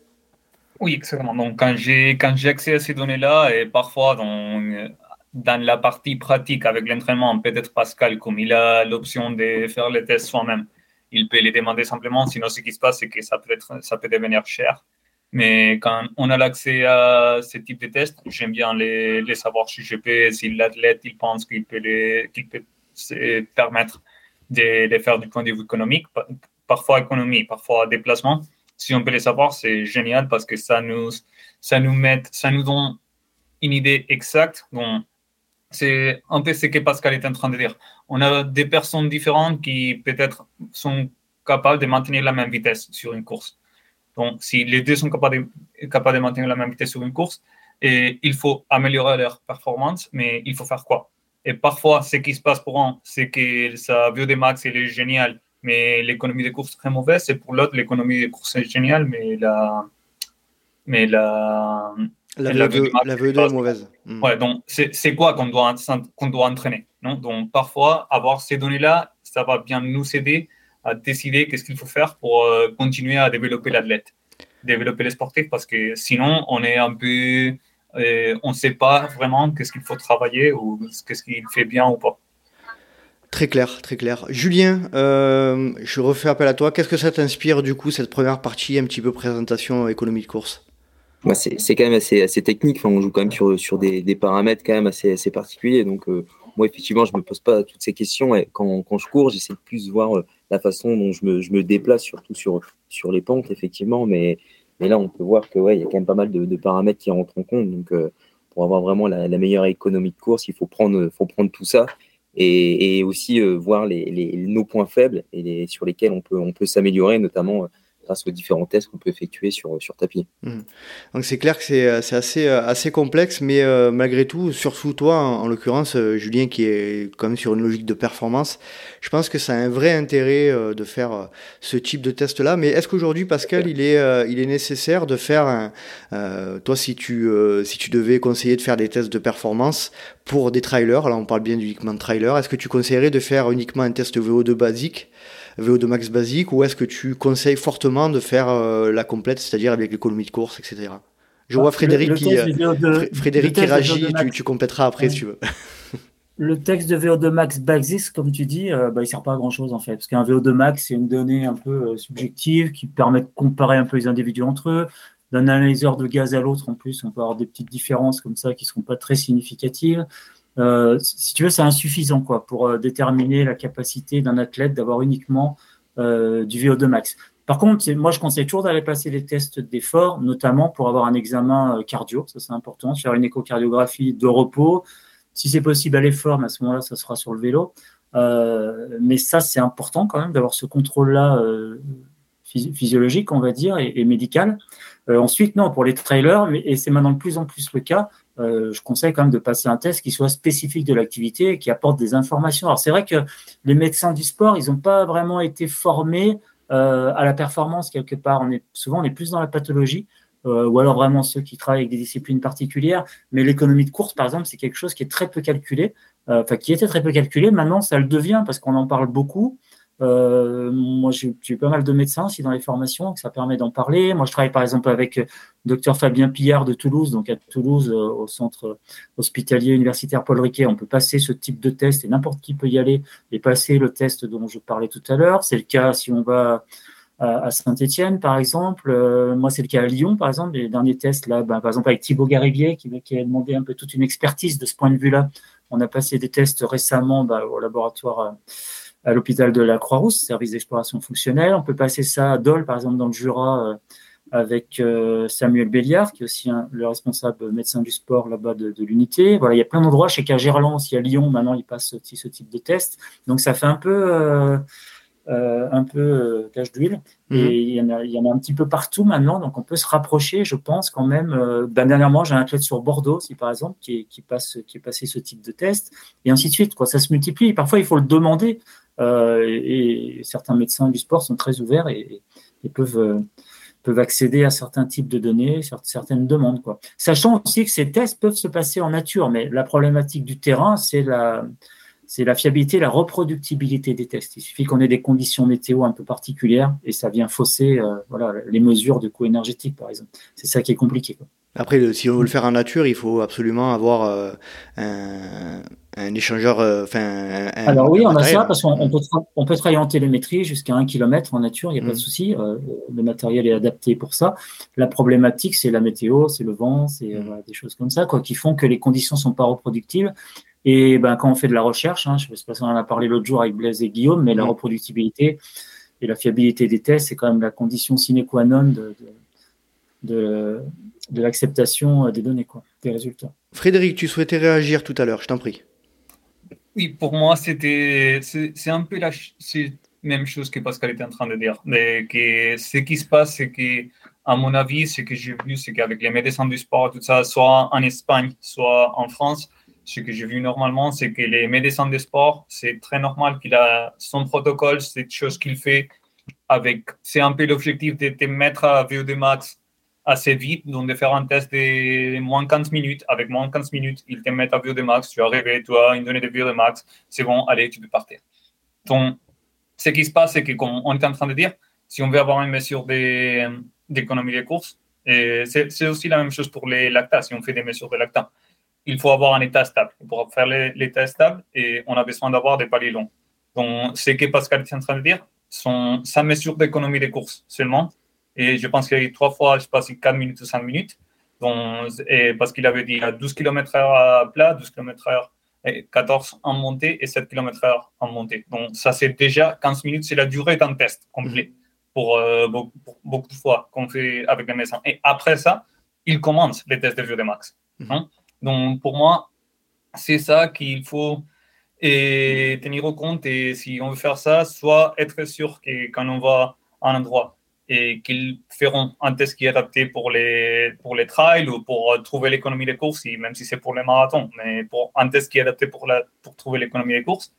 S4: Oui, exactement. Donc, quand j'ai, quand j'ai accès à ces données-là, et parfois dans, dans la partie pratique avec l'entraînement, peut-être Pascal, comme il a l'option de faire les tests soi-même, il peut les demander simplement. Sinon, ce qui se passe, c'est que ça peut, être, ça peut devenir cher. Mais quand on a l'accès à ce type de tests, j'aime bien les, les savoir si je peux, si l'athlète il pense qu'il peut, les, qu'il peut se permettre de les faire du point de vue économique, parfois économie, parfois déplacement si on peut les savoir, c'est génial parce que ça nous, ça nous met, ça nous donne une idée exacte. Bon, c'est un peu ce que Pascal est en train de dire. On a des personnes différentes qui peut-être sont capables de maintenir la même vitesse sur une course. Donc, si les deux sont capables de, maintenir la même vitesse sur une course, et il faut améliorer leur performance, mais il faut faire quoi? Et parfois, ce qui se passe pour un, c'est que sa VO2 max, il est génial, mais l'économie des courses très mauvaise. Et pour l'autre, l'économie des courses est géniale, mais la, mais la,
S1: la VE2, est mauvaise.
S4: Ouais, donc c'est quoi qu'on doit, qu'on doit entraîner non? Donc parfois, avoir ces données-là, ça va bien nous aider à décider qu'est-ce qu'il faut faire pour euh, continuer à développer l'athlète, développer les sportifs, parce que sinon, on est un peu. Euh, on ne sait pas vraiment qu'est-ce qu'il faut travailler ou qu'est-ce qu'il fait bien ou pas.
S1: Très clair, très clair. Julien, euh, je refais appel à toi. Qu'est-ce que ça t'inspire du coup, cette première partie, un petit peu présentation économie de course?
S2: Moi, c'est quand même assez, technique. On joue quand même sur, des, paramètres quand même assez, particuliers. Donc, euh, moi, effectivement, je ne me pose pas toutes ces questions. Quand, je cours, j'essaie de plus voir euh, la façon dont je me, déplace, surtout sur, les pentes, effectivement. Mais, là, on peut voir qu'il ouais, y a quand même pas mal de, paramètres qui rentrent en compte. Donc, pour avoir vraiment la, meilleure économie de course, il faut prendre tout ça et, aussi euh, voir les, nos points faibles et sur lesquels on peut, on peut s'améliorer, notamment euh, grâce aux différents tests qu'on peut effectuer sur, sur tapis.
S1: Mmh. Donc c'est clair que c'est euh, assez, assez complexe, mais malgré tout, surtout toi, en, l'occurrence, Julien, qui est quand même sur une logique de performance, je pense que ça a un vrai intérêt de faire ce type de test-là. Mais est-ce qu'aujourd'hui, Pascal, il est, il est nécessaire de faire un... toi, si tu, si tu devais conseiller de faire des tests de performance pour des trailers, là on parle bien uniquement de trailer, est-ce que tu conseillerais de faire uniquement un test VO2 basique, VO2 max basique, ou est-ce que tu conseilles fortement de faire euh, la complète, c'est-à-dire avec l'économie de course, etc. Je vois Frédéric qui, euh, Frédéric qui réagit, tu, tu, compléteras après si tu veux. (laughs)
S3: Le texte de VO2 max basique, comme tu dis, euh, bah, il ne sert pas à grand-chose en fait, parce qu'un VO2 max, c'est une donnée un peu subjective qui permet de comparer un peu les individus entre eux d'un analyseur de gaz à l'autre, en plus, on peut avoir des petites différences comme ça qui ne seront pas très significatives. Euh, si tu veux, c'est insuffisant quoi, pour euh, déterminer la capacité d'un athlète d'avoir uniquement euh, du VO2 max. Par contre, moi, je conseille toujours d'aller passer les tests d'effort, notamment pour avoir un examen cardio. Ça, c'est important. Faire une échocardiographie de repos. Si c'est possible à l'effort, mais à ce moment-là, ça sera sur le vélo. mais ça, c'est important quand même d'avoir ce contrôle-là physiologique, on va dire, et, médical. Ensuite, non, pour les trailers, et c'est maintenant de plus en plus le cas, euh, je conseille quand même de passer un test qui soit spécifique de l'activité et qui apporte des informations. Alors c'est vrai que les médecins du sport, ils n'ont pas vraiment été formés euh, à la performance quelque part. On est souvent on est plus dans la pathologie. Euh, ou alors vraiment ceux qui travaillent avec des disciplines particulières. Mais l'économie de course, par exemple, c'est quelque chose qui est très peu calculé, enfin qui était très peu calculé. Maintenant, ça le devient parce qu'on en parle beaucoup. Euh, moi, j'ai eu pas mal de médecins aussi dans les formations, ça permet d'en parler. Moi, je travaille par exemple avec euh, docteur Fabien Pillard de Toulouse, donc à Toulouse, euh, au centre hospitalier universitaire Paul Riquet. On peut passer ce type de test et n'importe qui peut y aller et passer le test dont je parlais tout à l'heure. C'est le cas si on va à Saint-Etienne, par exemple. moi, c'est le cas à Lyon, par exemple. Les derniers tests, là, ben, par exemple, avec Thibaut Garibier, qui, qui, a demandé un peu toute une expertise de ce point de vue-là. On a passé des tests récemment ben, au laboratoire à l'hôpital de la Croix-Rousse, service d'exploration fonctionnelle. On peut passer ça à Dole, par exemple, dans le Jura, euh, avec euh, Samuel Béliard, qui est aussi le responsable médecin du sport là-bas de, l'unité. Voilà, il y a plein d'endroits, chez Gerland, aussi à Lyon, maintenant, ils passent ce type de test. Donc, ça fait un peu... Euh, un peu cache d'huile. Mhm. Et il y, en a, il y, en a, un petit peu partout maintenant, donc on peut se rapprocher, je pense, quand même. ben, dernièrement, j'ai un athlète sur Bordeaux, si par exemple, qui, qui, passe, qui est passé ce type de test, et ainsi de suite. Quoi. Ça se multiplie. Parfois, il faut le demander. Euh, et, certains médecins du sport sont très ouverts et, peuvent, euh, peuvent accéder à certains types de données, certaines demandes. Quoi. Sachant aussi que ces tests peuvent se passer en nature, mais la problématique du terrain, c'est la, c'est la fiabilité, la reproductibilité des tests. Il suffit qu'on ait des conditions météo un peu particulières et ça vient fausser euh, voilà, les mesures de coût énergétique, par exemple. C'est ça qui est compliqué.
S1: Après, si on veut le faire en nature, il faut absolument avoir un, un échangeur. Euh, enfin.
S3: Alors oui, on a ça parce qu'on peut, on peut travailler en télémétrie jusqu'à un kilomètre en nature, il n'y a pas de mm. souci. Euh, le matériel est adapté pour ça. La problématique, c'est la météo, c'est le vent, c'est mm. des choses comme ça, quoi, qui font que les conditions sont pas reproductives. Et ben, quand on fait de la recherche, hein, je ne sais pas si on en a parlé l'autre jour avec Blaise et Guillaume, mais la mm. reproductibilité et la fiabilité des tests, c'est quand même la condition sine qua non de, de, de l'acceptation des données, quoi, des résultats.
S1: Frédéric, tu souhaitais réagir tout à l'heure, je t'en prie.
S4: Oui, pour moi, c'était, c'est un peu la même chose que Pascal était en train de dire. Mais que ce qui se passe, c'est que, à mon avis, ce que j'ai vu, c'est qu'avec les médecins du sport, tout ça, soit en Espagne, soit en France, ce que j'ai vu normalement, c'est que les médecins de sport, c'est très normal qu'il a son protocole, c'est chose qu'il fait avec, c'est un peu l'objectif de te mettre à VO2 max assez vite, donc de faire un test de moins 15 minutes. Avec moins 15 minutes, il te met à VO2 max, tu rêvé, tu as une donnée de VO2 max, c'est bon, allez, tu peux partir. Donc, ce qui se passe, c'est que, comme on est en train de dire, si on veut avoir une mesure d'économie des courses, c'est aussi la même chose pour les lactats, si on fait des mesures de lactats il faut avoir un état stable. Pour faire l'état stable, et on a besoin d'avoir des paliers longs. Donc, ce que Pascal est en train de dire, sont, ça mesure d'économie des courses seulement. Et je pense qu'il y a eu trois fois, je sais pas si 4 minutes ou 5 minutes. Donc, et parce qu'il avait dit à 12 km/h à plat, 12 km/h, 14 en montée et 7 km/h en montée. Donc, ça, c'est déjà 15 minutes, c'est la durée d'un test complet pour, euh, beaucoup, de fois qu'on fait avec les médecins. Et après ça, il commence les tests de VO2 max. Hein. Donc, pour moi, c'est ça qu'il faut et tenir au compte. Et si on veut faire ça, soit être sûr que quand on va à un endroit et qu'ils feront un test qui est adapté pour les, pour les trails ou pour trouver l'économie des courses, même si c'est pour les marathons, mais pour un test qui est adapté pour, pour trouver l'économie des courses.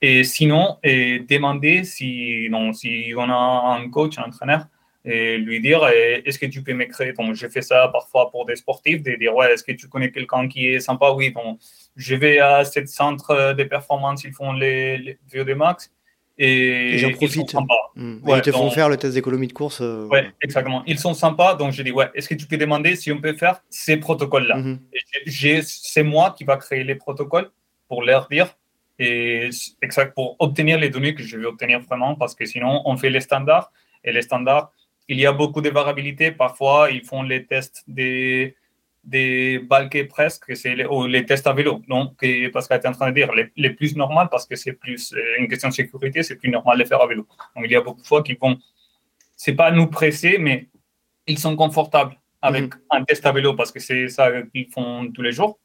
S4: Et sinon, demander si, non, si on a un coach, un entraîneur et lui dire est-ce que tu peux m'écrire? Donc, j'ai fait ça parfois pour des sportifs, de dire ouais, est-ce que tu connais quelqu'un qui est sympa? Oui, bon, je vais à ce centre de performance, ils font les, les VOD max. Et,
S1: j'en profite. Mmh. ils te font faire le test d'économie de course.
S4: Euh, ouais, exactement. Ils sont sympas, donc j'ai dit ouais, est-ce que tu peux demander si on peut faire ces protocoles-là mmh. C'est moi qui va créer les protocoles pour leur dire et exact pour obtenir les données que je veux obtenir vraiment, parce que sinon on fait les standards et les standards il y a beaucoup de variabilité. Parfois, ils font les tests des, des balquets presque, c'est les, ou les tests à vélo. Donc, parce qu'elle est en train de dire, les, les plus normales, parce que c'est plus euh, une question de sécurité, c'est plus normal de les faire à vélo. Donc, il y a beaucoup de fois qu'ils vont, c'est pas nous presser, mais ils sont confortables avec mhm. un test à vélo parce que c'est ça qu'ils font tous les jours.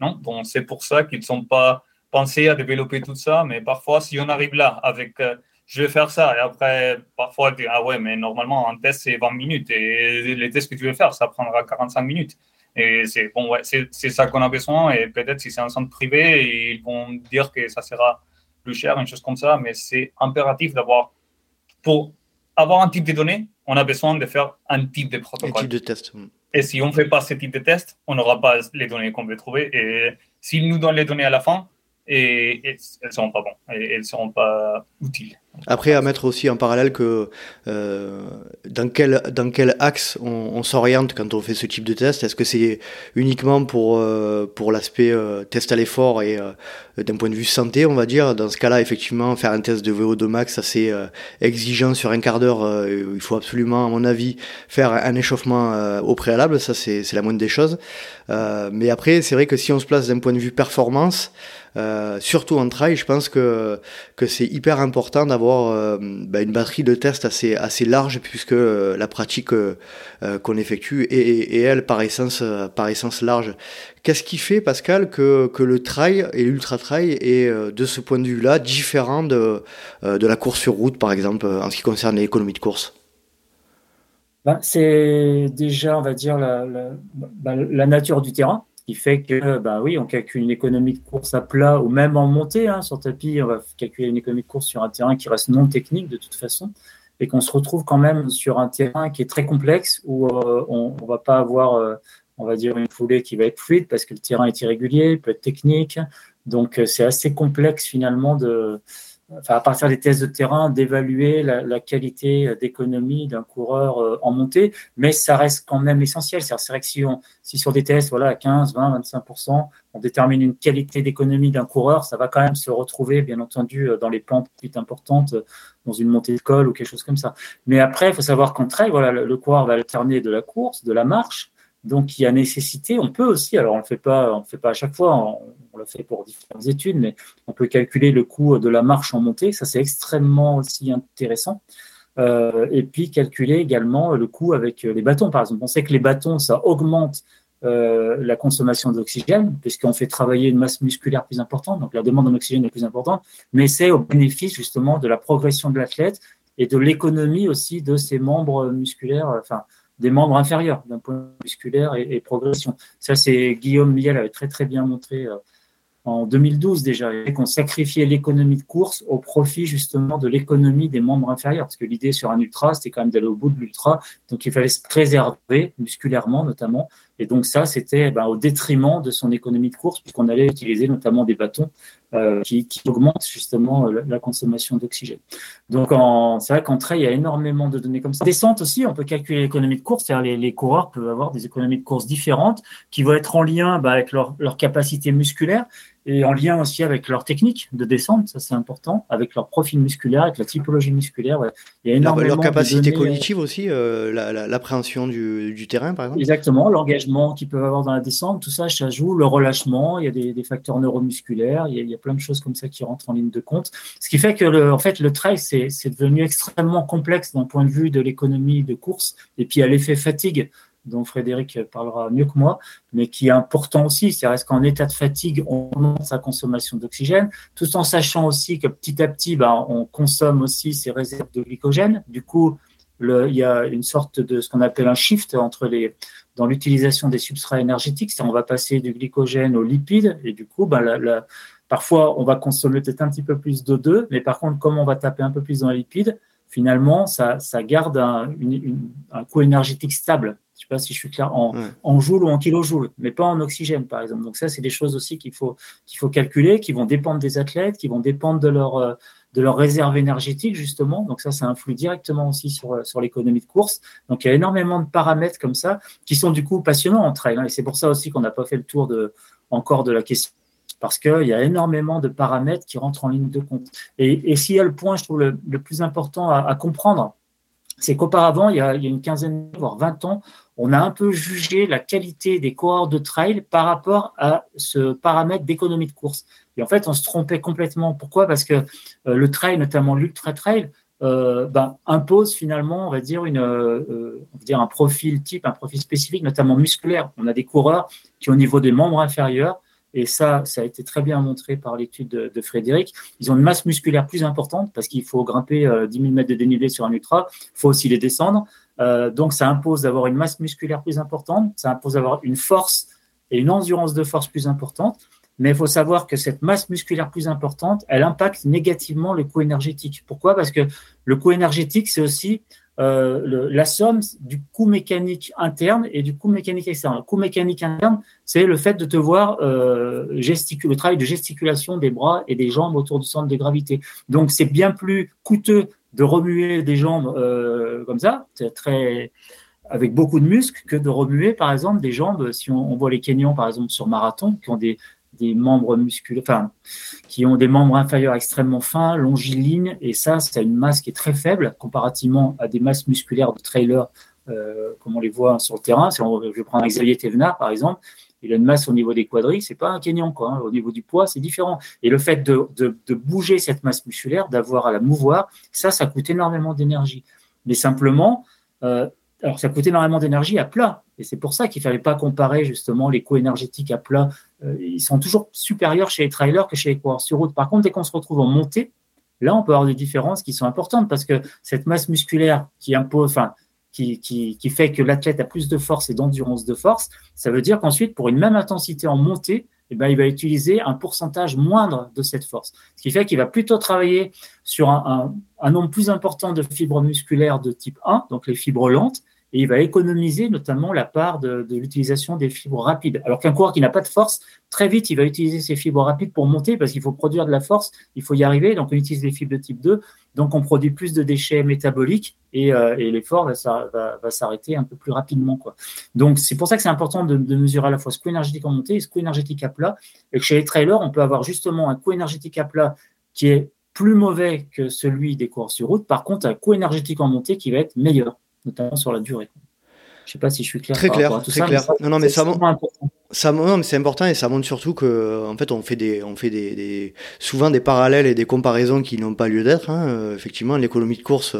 S4: Non? Donc, c'est pour ça qu'ils ne sont pas pensés à développer tout ça. Mais parfois, si on arrive là avec euh, je vais faire ça. Et après, parfois, tu dis, ah ouais, mais normalement, un test, c'est 20 minutes. Et les tests que tu veux faire, ça prendra 45 minutes. Et c'est bon, ouais, c'est ça qu'on a besoin. Et peut-être si c'est un centre privé, ils vont dire que ça sera plus cher, une chose comme ça. Mais c'est impératif d'avoir, pour avoir un type de données, on a besoin de faire un type de protocole. Un
S1: type de test.
S4: Et si on ne fait pas ce type de test, on n'aura pas les données qu'on veut trouver. Et s'ils nous donnent les données à la fin, et, elles ne seront pas bonnes, et elles seront pas utiles.
S1: Après, à mettre aussi en parallèle que euh, dans, quel, dans quel axe on, s'oriente quand on fait ce type de test? Est-ce que c'est uniquement pour, euh, pour l'aspect euh, test à l'effort et d'un point de vue santé, on va dire? Dans ce cas-là, effectivement, faire un test de VO2 max assez exigeant sur un quart d'heure, il faut absolument, à mon avis, faire un échauffement au préalable, ça c'est la moindre des choses. mais après, c'est vrai que si on se place d'un point de vue performance, euh, surtout en trail, je pense que, que c'est hyper important d'avoir euh, bah, une batterie de tests assez, assez large puisque euh, la pratique qu'on effectue est, elle par essence, par essence large. Qu'est-ce qui fait, Pascal, que, que le trail et l'ultra trail est de ce point de vue-là différent de, de la course sur route, par exemple, en ce qui concerne l'économie de course?
S3: Ben, C'est déjà, on va dire, la, la, bah, la nature du terrain qui fait que, bah oui, on calcule une économie de course à plat ou même en montée hein, sur tapis, on va calculer une économie de course sur un terrain qui reste non technique de toute façon, et qu'on se retrouve quand même sur un terrain qui est très complexe où euh, on, ne va pas avoir, euh, on va dire, une foulée qui va être fluide parce que le terrain est irrégulier, peut être technique, donc euh, c'est assez complexe finalement de à partir des tests de terrain, d'évaluer la, qualité d'économie d'un coureur euh, en montée, mais ça reste quand même essentiel. C'est vrai que si, on, si sur des tests, voilà, à 15, 20, 25%, on détermine une qualité d'économie d'un coureur, ça va quand même se retrouver, bien entendu, euh, dans les pentes plus importantes, euh, dans une montée de col ou quelque chose comme ça. Mais après, il faut savoir qu'en trail, voilà, le coureur va alterner de la course, de la marche, donc il y a nécessité, on peut aussi, alors on ne le fait pas, on le fait pas à chaque fois, on, le fait pour différentes études, mais on peut calculer le coût de la marche en montée, ça c'est extrêmement aussi intéressant. Euh, et puis calculer également le coût avec les bâtons, par exemple. On sait que les bâtons, ça augmente euh, la consommation d'oxygène, puisqu'on fait travailler une masse musculaire plus importante, donc la demande en oxygène est plus importante, mais c'est au bénéfice justement de la progression de l'athlète et de l'économie aussi de ses membres musculaires, enfin des membres inférieurs d'un point musculaire et, progression. Ça, c'est Guillaume Miel avait très très bien montré euh, en 2012 déjà, qu'on sacrifiait l'économie de course au profit justement de l'économie des membres inférieurs. Parce que l'idée sur un ultra, c'était quand même d'aller au bout de l'ultra. Donc il fallait se préserver musculairement notamment. Et donc ça, c'était ben, au détriment de son économie de course, puisqu'on allait utiliser notamment des bâtons euh, qui, augmentent justement euh, la, consommation d'oxygène. Donc c'est vrai qu'en trail, il y a énormément de données comme ça. Descente aussi, on peut calculer l'économie de course, c'est-à-dire les, coureurs peuvent avoir des économies de course différentes qui vont être en lien ben, avec leur, leur capacité musculaire et en lien aussi avec leur technique de descente, ça c'est important, avec leur profil musculaire, avec la typologie musculaire. Il y a énormément
S1: leur, capacité cognitive aussi, euh, l'appréhension du, du, terrain par exemple.
S3: Exactement, l'engagement qu'ils peuvent avoir dans la descente, tout ça, ça joue, le relâchement, il y a des, des facteurs neuromusculaires, il y, a, il y, a, plein de choses comme ça qui rentrent en ligne de compte. Ce qui fait que le, en fait le trail c'est devenu extrêmement complexe d'un point de vue de l'économie de course et puis à l'effet fatigue dont Frédéric parlera mieux que moi, mais qui est important aussi. C'est-à-dire qu'en état de fatigue, on augmente sa consommation d'oxygène, tout en sachant aussi que petit à petit, ben, on consomme aussi ses réserves de glycogène. Du coup, il y a une sorte de ce qu'on appelle un shift entre les, dans l'utilisation des substrats énergétiques. C'est-à-dire on va passer du glycogène aux lipides, et du coup, la, parfois, on va consommer peut-être un petit peu plus d'O2, mais par contre, comme on va taper un peu plus dans les lipides, finalement, ça, garde un coût énergétique stable. Je sais pas si je suis clair, en, ouais. en joule ou en kilojoule, mais pas en oxygène, par exemple. Donc ça, c'est des choses aussi qu'il faut, qu'il faut calculer, qui vont dépendre des athlètes, qui vont dépendre de leur, euh, de leur réserve énergétique, justement. Donc ça, ça influe directement aussi sur, euh, sur l'économie de course. Donc il y a énormément de paramètres comme ça qui sont du coup passionnants en trail. Hein. Et c'est pour ça aussi qu'on n'a pas fait le tour de, encore de la question parce qu'il y a énormément de paramètres qui rentrent en ligne de compte. Et, et s'il y a le point, je trouve, le, le plus important à, à comprendre, c'est qu'auparavant, il, il, y a une quinzaine, voire 20 ans, on a un peu jugé la qualité des coureurs de trail par rapport à ce paramètre d'économie de course. Et en fait, on se trompait complètement. Pourquoi? Parce que euh, le trail, notamment l'ultra trail, euh, ben, impose finalement, on va dire, une, euh, on va dire un profil type, un profil spécifique, notamment musculaire. On a des coureurs qui, au niveau des membres inférieurs, et ça, ça a été très bien montré par l'étude de, de, Frédéric. Ils ont une masse musculaire plus importante parce qu'il faut grimper euh, 10 000 mètres de dénivelé sur un ultra. Il faut aussi les descendre. Euh, donc, ça impose d'avoir une masse musculaire plus importante. Ça impose d'avoir une force et une endurance de force plus importante. Mais il faut savoir que cette masse musculaire plus importante, elle impacte négativement le coût énergétique. Pourquoi? Parce que le coût énergétique, c'est aussi euh, la somme du coût mécanique interne et du coût mécanique externe. Le coût mécanique interne, c'est le fait de te voir euh, gesticuler, le travail de gesticulation des bras et des jambes autour du centre de gravité. Donc, c'est bien plus coûteux de remuer des jambes euh, comme ça, avec beaucoup de muscles, que de remuer, par exemple, des jambes. Si on, voit les Kenyans, par exemple, sur marathon, qui ont des membres musculaires, enfin, qui ont des membres inférieurs extrêmement fins, longilignes, et ça, c'est une masse qui est très faible comparativement à des masses musculaires de trailers, euh, comme on les voit sur le terrain. Si on, je prendre Xavier Thévenard, par exemple, il a une masse au niveau des quadrilles, c'est pas un Kenyan, quoi. Hein. Au niveau du poids, c'est différent. Et le fait de, bouger cette masse musculaire, d'avoir à la mouvoir, ça, ça coûte énormément d'énergie. Mais simplement, euh, alors ça coûte énormément d'énergie à plat. Et c'est pour ça qu'il ne fallait pas comparer justement les coûts énergétiques à plat. Euh, ils sont toujours supérieurs chez les trailers que chez les coureurs sur route. Par contre, dès qu'on se retrouve en montée, là, on peut avoir des différences qui sont importantes parce que cette masse musculaire qui impose, qui, fait que l'athlète a plus de force et d'endurance de force, ça veut dire qu'ensuite, pour une même intensité en montée, eh ben, il va utiliser un pourcentage moindre de cette force. Ce qui fait qu'il va plutôt travailler sur un nombre plus important de fibres musculaires de type 1, donc les fibres lentes, et il va économiser notamment la part de, l'utilisation des fibres rapides. Alors qu'un coureur qui n'a pas de force, très vite, il va utiliser ses fibres rapides pour monter parce qu'il faut produire de la force, il faut y arriver, donc on utilise les fibres de type 2, donc on produit plus de déchets métaboliques et, euh, l'effort va, s'arrêter un peu plus rapidement. Donc c'est pour ça que c'est important de, de, mesurer à la fois ce coût énergétique en montée et ce coût énergétique à plat, et que chez les trailers, on peut avoir justement un coût énergétique à plat qui est plus mauvais que celui des coureurs sur route, par contre un coût énergétique en montée qui va être meilleur notamment sur la durée. Je sais pas si je suis clair.
S1: Très clair, très ça, clair. non, non, mais ça, ça, non, mais c'est important et ça montre surtout que, en fait, on fait des, on fait des, des souvent des parallèles et des comparaisons qui n'ont pas lieu d'être. Hein. Euh, effectivement, l'économie de course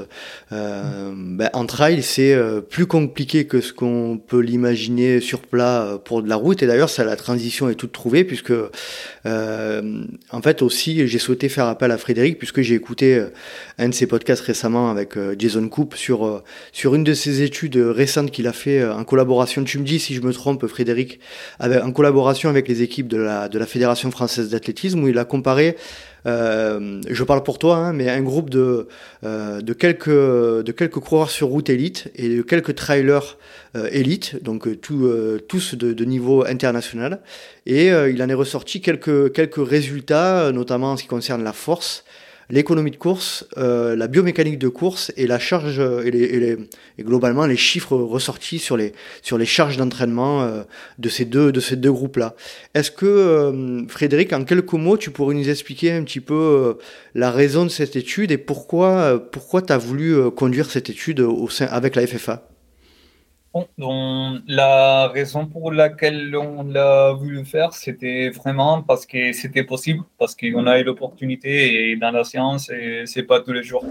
S1: euh, ben, en trail, c'est euh, plus compliqué que ce qu'on peut l'imaginer sur plat euh, pour de la route. Et d'ailleurs, ça, la transition est toute trouvée puisque, euh, en fait, aussi, j'ai souhaité faire appel à Frédéric puisque j'ai écouté un de ses podcasts récemment avec Jason Coupe sur sur une de ses études récentes qu'il a fait en collaboration. Tu me dis si je me trompe, Frédéric en collaboration avec les équipes de la, Fédération française d'athlétisme, où il a comparé euh, je parle pour toi, hein, mais un groupe de, euh, de, quelques, coureurs sur route élite et de quelques trailers euh, élite, donc tout, tous de, niveau international. Et il en est ressorti quelques résultats, notamment en ce qui concerne la force l'économie de course, euh, la biomécanique de course et la charge et, les, et, les, et, globalement les chiffres ressortis sur les sur les charges d'entraînement euh, de ces deux de ces deux groupes là. Est-ce que euh, Frédéric, en quelques mots, tu pourrais nous expliquer un petit peu euh, la raison de cette étude et pourquoi pourquoi tu as voulu conduire cette étude au sein avec la FFA?
S4: Donc, la raison pour laquelle on l'a voulu faire, c'était vraiment parce que c'était possible, parce qu'on a eu l'opportunité et dans la science, c'est pas tous les jours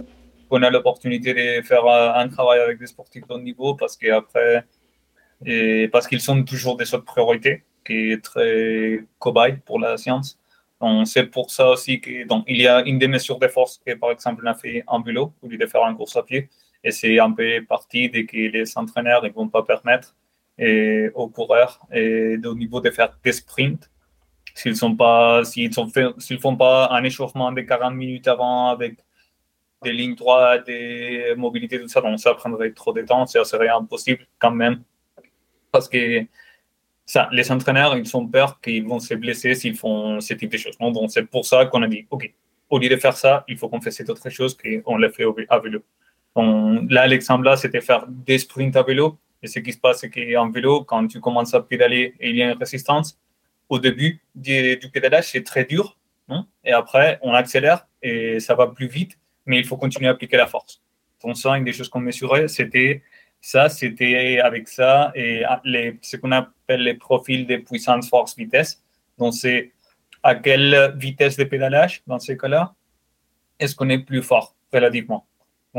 S4: qu'on a l'opportunité de faire un travail avec des sportifs de haut niveau parce qu'après, parce qu'ils sont toujours des autres priorités qui est très cobaye pour la science. Donc, c'est pour ça aussi qu'il y a une des mesures de force que, par exemple, on a fait en vélo, au lieu de faire un course à pied. Et c'est un peu partie de que les entraîneurs ne vont pas permettre et, aux coureurs et au niveau de faire des sprints. S'ils s'ils font pas un échauffement de 40 minutes avant avec des lignes droites, des mobilités, tout ça, donc ça prendrait trop de temps, ça serait impossible quand même. Parce que ça, les entraîneurs, ils ont peur qu'ils vont se blesser s'ils font ce type de choses. Donc c'est pour ça qu'on a dit, OK, au lieu de faire ça, il faut qu'on fasse cette autre chose qu'on l'a fait à vélo là, l'exemple là, c'était faire des sprints à vélo. Et ce qui se passe, c'est qu'en vélo, quand tu commences à pédaler et il y a une résistance, au début du, pédalage, c'est très dur. Et après, on accélère et ça va plus vite, mais il faut continuer à appliquer la force. Donc ça, une des choses qu'on mesurait, c'était ça, c'était avec ça et les, ce qu'on appelle les profils de puissance, force, vitesse. Donc c'est à quelle vitesse de pédalage, dans ces cas-là, est-ce qu'on est plus fort relativement?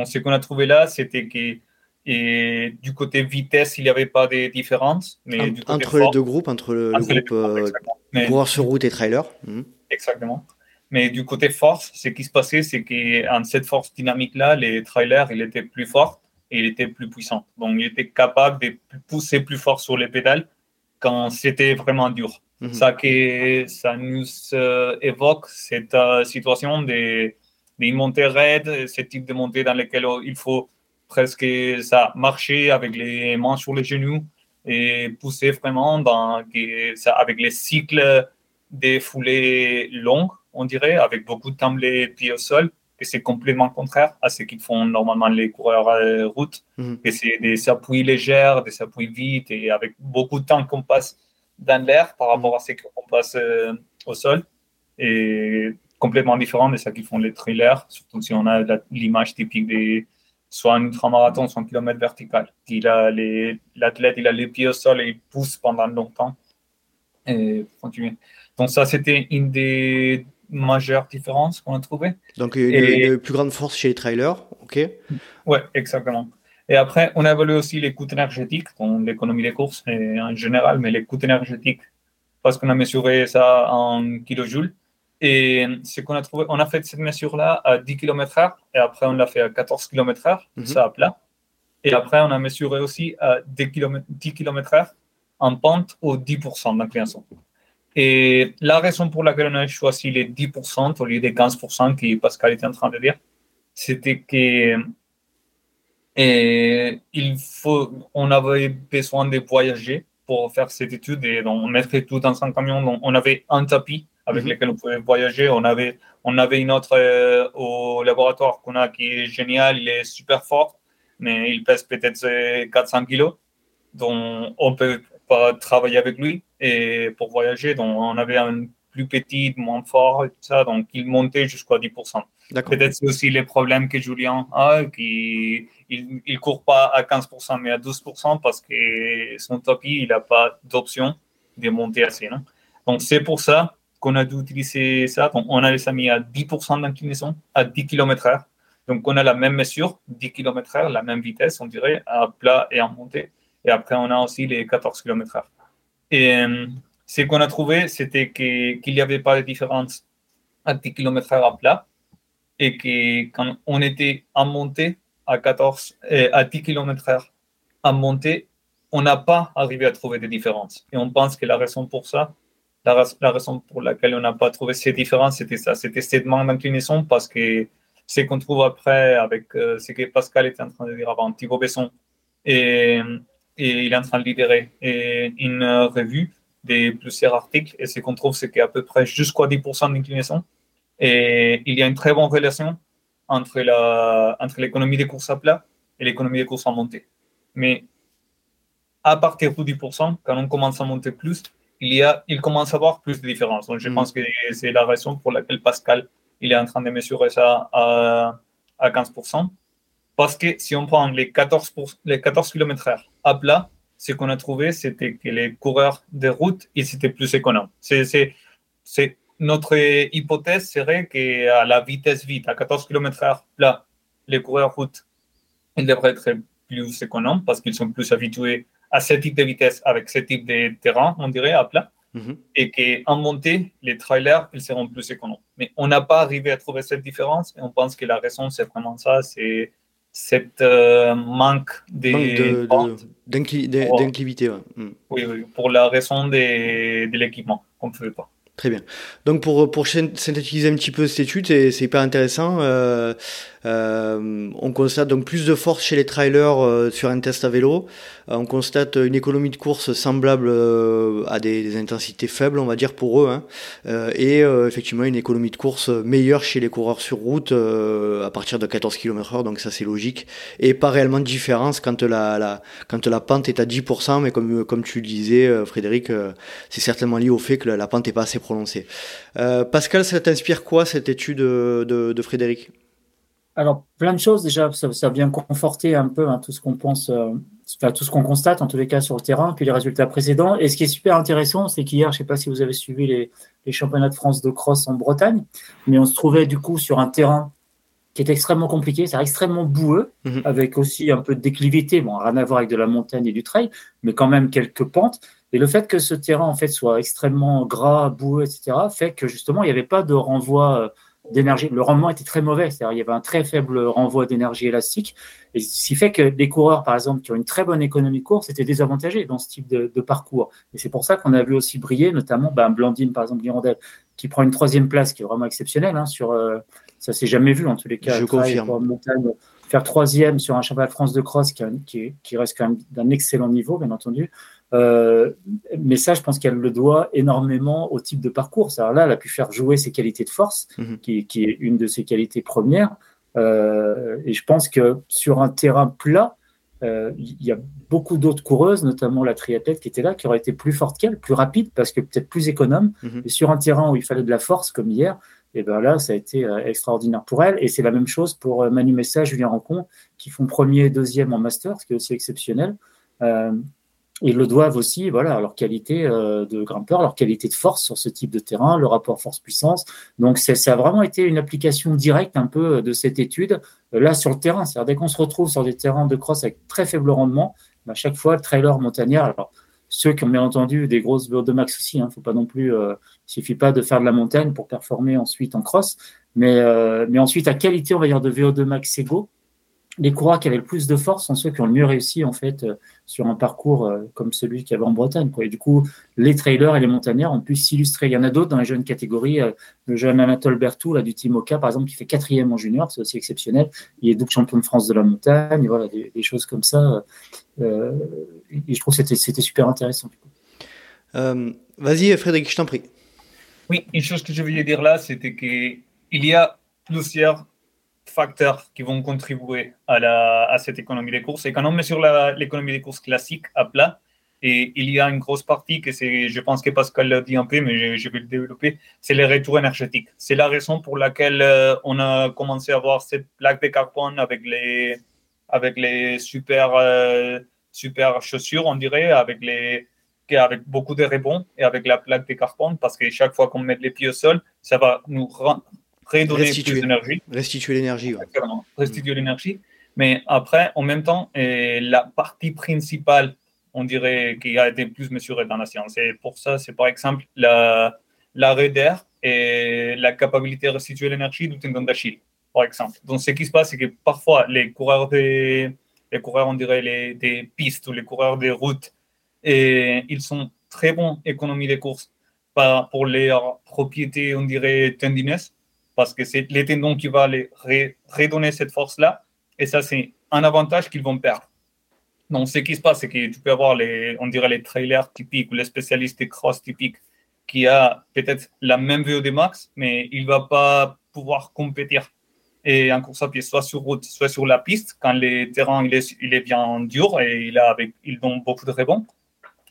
S4: Ce qu'on a trouvé là, c'était que et du côté vitesse, il n'y avait pas de différence.
S1: Mais entre les deux groupes, entre le, groupe euh, sur route et trailer.
S4: Hmm. Exactement. Mais du côté force, ce qui se passait, c'est qu'en cette force dynamique-là, les trailers, il était plus fort et il était plus puissant. Donc, il était capable de pousser plus fort sur les pédales quand c'était vraiment dur. Hmm. Ça, que, ça nous euh, évoque cette euh, situation des une montée raide, ce type de montée dans lesquelles il faut presque ça marcher avec les mains sur les genoux et pousser vraiment dans, ça, avec les cycles des foulées longues, on dirait, avec beaucoup de temps les pieds au sol. Et c'est complètement contraire à ce qu'ils font normalement les coureurs à route. Mhm. Et c'est des appuis légers, des appuis vite et avec beaucoup de temps qu'on passe dans l'air par rapport à ce qu'on passe euh, au sol. Et complètement différent de ce qu'ils font les trailers, surtout si on a l'image typique des soit un ultramarathon, soit un kilomètre vertical. L'athlète, il a les pieds au sol et il pousse pendant longtemps. Et continuer. Donc ça, c'était une des majeures différences qu'on a trouvées.
S1: Donc une, plus grande force chez les trailers, ok
S4: Ouais, exactement. Et après, on a évalué aussi les coûts énergétiques, l'économie des courses en général, mais les coûts énergétiques, parce qu'on a mesuré ça en kilojoules. Et ce qu'on a trouvé, on a fait cette mesure-là à 10 km/h et après on l'a fait à 14 km/h, mhm. ça à plat. Et après, on a mesuré aussi à 10 km/h en pente au 10% d'inclinaison. Et la raison pour laquelle on a choisi les 10% au lieu des 15% que Pascal était en train de dire, c'était que et il faut, on avait besoin de voyager pour faire cette étude et donc on mettrait tout dans un camion. Donc on avait un tapis avec mhm. lesquels on pouvait voyager. On avait, on avait une autre euh, au laboratoire qu'on a qui est génial, il est super fort, mais il pèse peut-être 400 euh, kilos. Donc, on peut pas travailler avec lui et pour voyager. Donc, on avait un plus petit, moins fort et tout ça. Donc, il montait jusqu'à 10%. Peut-être c'est aussi les problèmes que Julien a, qui il, il court pas à 15%, mais à 12% parce que son tapis, il n'a pas d'option de monter assez. Non? Donc, c'est pour ça qu'on a dû utiliser ça. On a les mis à 10% d'inclinaison, à 10 km/h. Donc, on a la même mesure, 10 km/h, la même vitesse, on dirait, à plat et en montée. Et après, on a aussi les 14 km/h. Et euh, ce qu'on a trouvé, c'était qu'il n'y avait pas de différence à 10 km/h à plat et que quand on était en montée à 14 et à 10 km/h en montée, on n'a pas arrivé à trouver des différences. Et on pense que la raison pour ça, la, raison pour laquelle on n'a pas trouvé ces différences, c'était ça, c'était cette manque d'inclinaison parce que ce qu'on trouve après avec euh, ce que Pascal était en train de dire avant, Thibaut Besson, et, et il est en train de libérer une revue de plusieurs articles, et ce qu'on trouve, c'est qu'à peu près jusqu'à 10% d'inclinaison. Et il y a une très bonne relation entre, la, entre l'économie des courses à plat et l'économie des courses en montée. Mais à partir de 10%, quand on commence à monter plus, il, y a, il commence à avoir plus de différences. Donc, je mm. pense que c'est la raison pour laquelle Pascal il est en train de mesurer ça à, à 15%. Parce que si on prend les 14, les 14 km/h à plat, ce qu'on a trouvé, c'était que les coureurs de route, ils étaient plus économes. C'est, notre hypothèse serait qu'à la vitesse vite, à 14 km/h plat, les coureurs route, ils devraient être plus économes parce qu'ils sont plus habitués à ce type de vitesse avec ce type de terrain, on dirait, à plat. Mhm. Et qu'en montée, les trailers, ils seront plus économes. Mais on n'a pas arrivé à trouver cette différence et on pense que la raison, c'est vraiment ça, c'est cette euh, manque
S1: d'inclivité.
S4: Mm. Oui, oui, pour la raison de, de l'équipement qu'on ne fait pas.
S1: Très bien. Donc pour, pour synthétiser un petit peu cette étude, c'est hyper intéressant. Euh, euh, on constate donc plus de force chez les trailers euh, sur un test à vélo. Euh, on constate une économie de course semblable à des, intensités faibles, on va dire pour eux, hein. et effectivement une économie de course meilleure chez les coureurs sur route à partir de 14 km/h. Donc ça c'est logique et pas réellement de différence quand la, pente est à 10%, mais comme comme tu disais, Frédéric, c'est certainement lié au fait que la, pente est pas assez prononcée. Pascal, ça t'inspire quoi cette étude de, de Frédéric?
S3: Alors, plein de choses. Déjà, ça, vient conforter un peu hein, tout ce qu'on pense, euh, enfin, tout ce qu'on constate, en tous les cas, sur le terrain, puis les résultats précédents. Et ce qui est super intéressant, c'est qu'hier, je ne sais pas si vous avez suivi les, championnats de France de cross en Bretagne, mais on se trouvait du coup sur un terrain qui est extrêmement compliqué, c'est extrêmement boueux, mhm. avec aussi un peu de déclivité, bon, rien à voir avec de la montagne et du trail, mais quand même quelques pentes. Et le fait que ce terrain, en fait, soit extrêmement gras, boueux, etc., fait que justement, il n'y avait pas de renvoi euh, d'énergie. Le rendement était très mauvais, c'est-à-dire il y avait un très faible renvoi d'énergie élastique, et ce qui fait que des coureurs, par exemple, qui ont une très bonne économie de course, étaient désavantagés dans ce type de, parcours. Et c'est pour ça qu'on a vu aussi briller, notamment ben, Blandine, par exemple, Girondel, qui prend une troisième place, qui est vraiment exceptionnelle. Hein, sur, euh, ça s'est jamais vu en tous les cas.
S1: Je confirme.
S3: Montagne, faire troisième sur un championnat de France de cross qui, qui, qui reste quand même d'un excellent niveau, bien entendu. Euh, mais ça, je pense qu'elle le doit énormément au type de parcours. Alors là, elle a pu faire jouer ses qualités de force, mhm. qui, est une de ses qualités premières. Euh, et je pense que sur un terrain plat, euh, il y a beaucoup d'autres coureuses, notamment la triathlète qui était là, qui aurait été plus forte qu'elle, plus rapide, parce que peut-être plus économe. Mhm. Et sur un terrain où il fallait de la force, comme hier, et ben là, ça a été extraordinaire pour elle. Et c'est la même chose pour Manu Messa, Julien Rancon, qui font premier et deuxième en master, ce qui est aussi exceptionnel ils le doivent aussi voilà, à leur qualité euh, de grimpeur, leur qualité de force sur ce type de terrain, le rapport force-puissance. Donc, ça a vraiment été une application directe un peu de cette étude euh, là sur le terrain. C'est-à-dire, dès qu'on se retrouve sur des terrains de cross avec très faible rendement, à chaque fois, le trailer montagnard, alors ceux qui ont bien entendu des grosses de max aussi, il hein, faut pas non plus, euh, suffit pas de faire de la montagne pour performer ensuite en cross, mais, mais ensuite à qualité, on va dire, de VO2 max égaux, les coureurs qui avaient le plus de force sont ceux qui ont le mieux réussi en fait euh, sur un parcours euh, comme celui qu'il y avait en Bretagne. Quoi. Et du coup, les trailers et les montagnards ont pu s'illustrer. Il y en a d'autres dans les jeunes catégories. Euh, le jeune Anatole Bertou là, du Team Oka, par exemple, qui fait quatrième en junior, c'est aussi exceptionnel. Il est double champion de France de la montagne. voilà, des, choses comme ça. et je trouve que c'était super intéressant.
S1: Vas-y, Frédéric, je t'en prie.
S4: Oui, une chose que je voulais dire là, c'était qu'il y a plusieurs facteurs qui vont contribuer à, la, à cette économie des courses. Et quand on met sur l'économie des courses classique à plat, et il y a une grosse partie que c'est, je pense que Pascal l'a dit un peu, mais je, vais le développer, c'est les retours énergétiques. C'est la raison pour laquelle euh, on a commencé à avoir cette plaque de carbone avec les, avec les super, euh, super chaussures, on dirait, avec les, avec beaucoup de rebonds et avec la plaque de carbone, parce que chaque fois qu'on met les pieds au sol, ça va nous redonner restituer, plus d'énergie.
S1: Restituer l'énergie.
S4: Restituer l'énergie. Mais après, en même temps, la partie principale, on dirait, qui a été plus mesurée dans la science. Et pour ça, c'est par exemple la, l'arrêt d'air et la capacité de restituer l'énergie du tendon d'Achille, par exemple. Donc, ce qui se passe, c'est que parfois, les coureurs de, les coureurs, on dirait, les, des pistes ou les coureurs des routes. Et ils sont très bons économie des courses pour leur propriété, on dirait, tendineuses, parce que c'est les tendons qui vont les redonner cette force-là. Et ça, c'est un avantage qu'ils vont perdre. Donc, ce qui se passe, c'est que tu peux avoir, les, on dirait, les trailers typiques ou les spécialistes des cross typiques qui a peut-être la même VOD max, mais il ne va pas pouvoir compétir et en course à pied, soit sur route, soit sur la piste, quand le terrain il est, il est bien dur et il, a avec, il donne beaucoup de rebonds,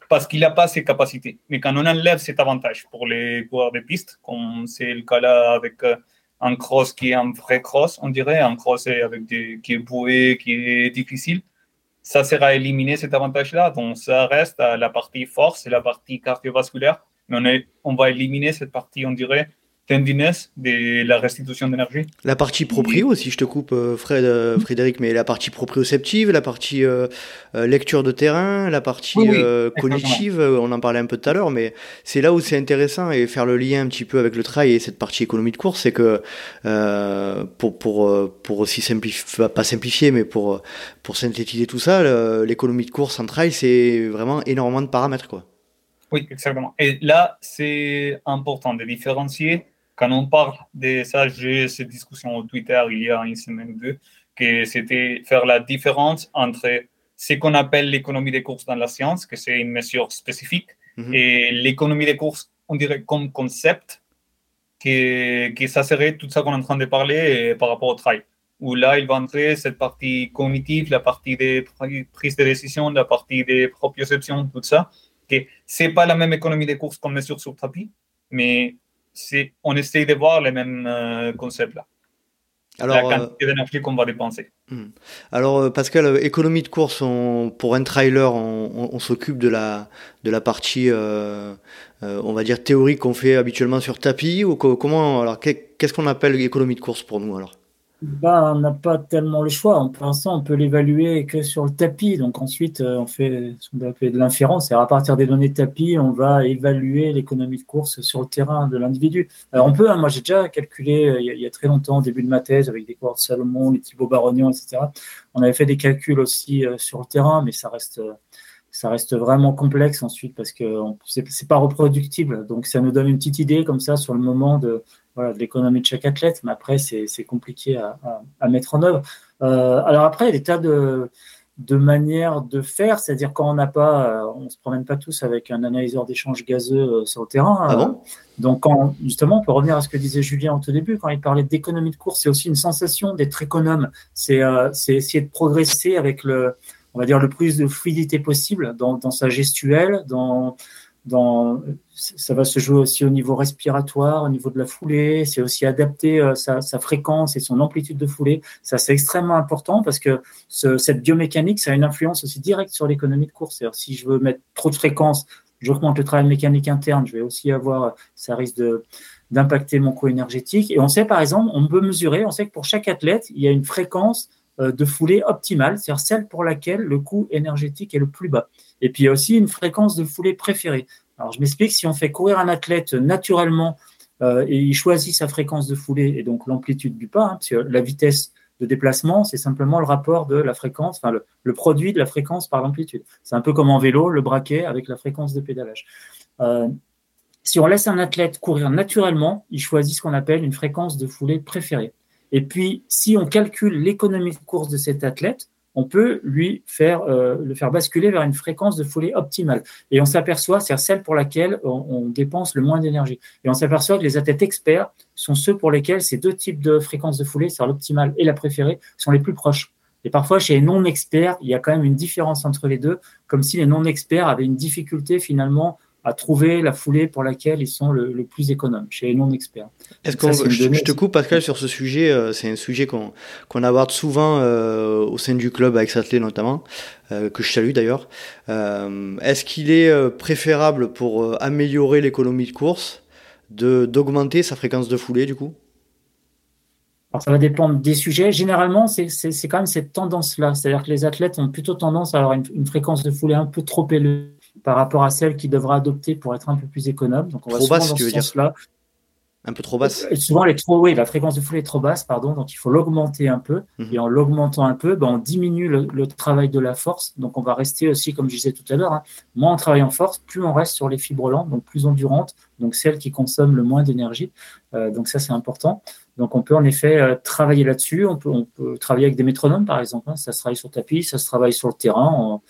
S4: parce qu'il n'a pas ses capacités. Mais quand on enlève cet avantage pour les coureurs de piste, comme c'est le cas là avec euh, un cross qui est un vrai cross, on dirait, un cross avec des, qui est boué, qui est difficile, ça sera éliminé cet avantage-là. Donc ça reste la partie force et la partie cardiovasculaire, mais on, est, on va éliminer cette partie, on dirait, tendinesse de la restitution d'énergie.
S1: La partie proprio aussi, je te coupe euh, Fred, euh, Frédéric, mais la partie proprioceptive, la partie euh, lecture de terrain, la partie cognitive, on en parlait un peu tout à l'heure, mais c'est là où c'est intéressant et faire le lien un petit peu avec le trail et cette partie économie de course, c'est que pour, pour, pour aussi simplifier, pas simplifier, mais pour, pour synthétiser tout ça, l'économie de course en trail, c'est vraiment énormément de paramètres. quoi.
S4: Oui, exactement. Et là, c'est important de différencier quand on parle de ça, j'ai eu cette discussion au Twitter il y a une semaine ou deux, que c'était faire la différence entre ce qu'on appelle l'économie des courses dans la science, que c'est une mesure spécifique, mhm. et l'économie des courses, on dirait comme concept, que, que ça serait tout ça qu'on est en train de parler par rapport au trail. Où là, il va entrer cette partie cognitive, la partie des prises de décision, la partie des proprioceptions, tout ça. Que c'est pas la même économie des courses qu'on mesure sur tapis, mais on essaye de voir les mêmes euh, concepts là. Alors, la euh, quantité d'énergie qu'on va dépenser.
S1: Hmm. Alors, euh, Pascal, économie de course, pour un trailer, on, s'occupe de la, de la partie, on va dire, théorique qu'on fait habituellement sur tapis. Ou comment, alors, qu'est-ce qu'on appelle économie de course pour nous alors?
S3: Bah, on n'a pas tellement le choix. Pour l'instant, on peut l'évaluer que sur le tapis. Donc ensuite, euh, on fait ce qu'on appelle de l'inférence. à partir des données tapis, on va évaluer l'économie de course sur le terrain de l'individu. Alors on peut, hein, moi j'ai déjà calculé euh, il y, a, très longtemps, au début de ma thèse, avec des coureurs de Salomon, les Thibaut Barognon, etc. On avait fait des calculs aussi euh, sur le terrain, mais ça reste ça reste vraiment complexe ensuite parce que c'est pas reproductible. Donc ça nous donne une petite idée comme ça sur le moment de, voilà, de l'économie de chaque athlète, mais après c'est compliqué à, à, mettre en œuvre. Euh, alors après, il y a des tas de, de manières de faire, c'est-à-dire quand on n'a pas, euh, on se promène pas tous avec un analyseur d'échange gazeux euh, sur le terrain.
S1: Ah bon?
S3: Donc quand, justement, on peut revenir à ce que disait Julien au tout début quand il parlait d'économie de course, c'est aussi une sensation d'être économe. C'est essayer de progresser avec le on va dire, le plus de fluidité possible dans, sa gestuelle, dans, dans, ça va se jouer aussi au niveau respiratoire, au niveau de la foulée, c'est aussi adapter euh, sa, fréquence et son amplitude de foulée. Ça, c'est extrêmement important parce que cette biomécanique, ça a une influence aussi directe sur l'économie de course. Si je veux mettre trop de fréquence, j'augmente le travail mécanique interne, je vais aussi avoir, ça risque d'impacter mon coût énergétique. Et on sait, par exemple, on peut mesurer, on sait que pour chaque athlète, il y a une fréquence de foulée optimale, c'est-à-dire celle pour laquelle le coût énergétique est le plus bas. Et puis il y a aussi une fréquence de foulée préférée. Alors je m'explique, si on fait courir un athlète naturellement euh, et il choisit sa fréquence de foulée et donc l'amplitude du pas, hein, parce que la vitesse de déplacement, c'est simplement le rapport de la fréquence, le, produit de la fréquence par l'amplitude. C'est un peu comme en vélo, le braquet avec la fréquence de pédalage. Euh, si on laisse un athlète courir naturellement, il choisit ce qu'on appelle une fréquence de foulée préférée. Et puis, si on calcule l'économie de course de cet athlète, on peut lui faire euh, le faire basculer vers une fréquence de foulée optimale. Et on s'aperçoit, c'est celle pour laquelle on, dépense le moins d'énergie. Et on s'aperçoit que les athlètes experts sont ceux pour lesquels ces deux types de fréquences de foulée, c'est-à-dire l'optimale et la préférée, sont les plus proches. Et parfois, chez les non-experts, il y a quand même une différence entre les deux, comme si les non-experts avaient une difficulté finalement à trouver la foulée pour laquelle ils sont le, plus économes, chez les non-experts.
S1: Est-ce que je, te coupe Pascal sur ce sujet, euh, c'est un sujet qu'on aborde souvent euh, au sein du club avec Satley notamment, euh, que je salue d'ailleurs. Est-ce qu'il est préférable pour améliorer l'économie de course d'augmenter sa fréquence de foulée du coup?
S3: Alors, ça va dépendre des sujets. Généralement, c'est quand même cette tendance-là. C'est-à-dire que les athlètes ont plutôt tendance à avoir une, une, fréquence de foulée un peu trop élevée par rapport à celle qu'il devra adopter pour être un peu plus économe. Donc on va
S1: Trop basse, tu veux dire
S3: là
S1: Un peu trop basse.
S3: Euh, souvent, les trop, oui, la fréquence de foulée est trop basse, pardon, donc il faut l'augmenter un peu. Mhm. Et en l'augmentant un peu, ben, on diminue le, travail de la force. Donc on va rester aussi, comme je disais tout à l'heure, hein, moins on travaille en force, plus on reste sur les fibres lentes, donc plus endurantes, donc celles qui consomment le moins d'énergie. Euh, donc ça, c'est important. Donc on peut en effet euh, travailler là-dessus. On peut, on peut travailler avec des métronomes, par exemple. Hein. Ça se travaille sur tapis, ça se travaille sur le terrain.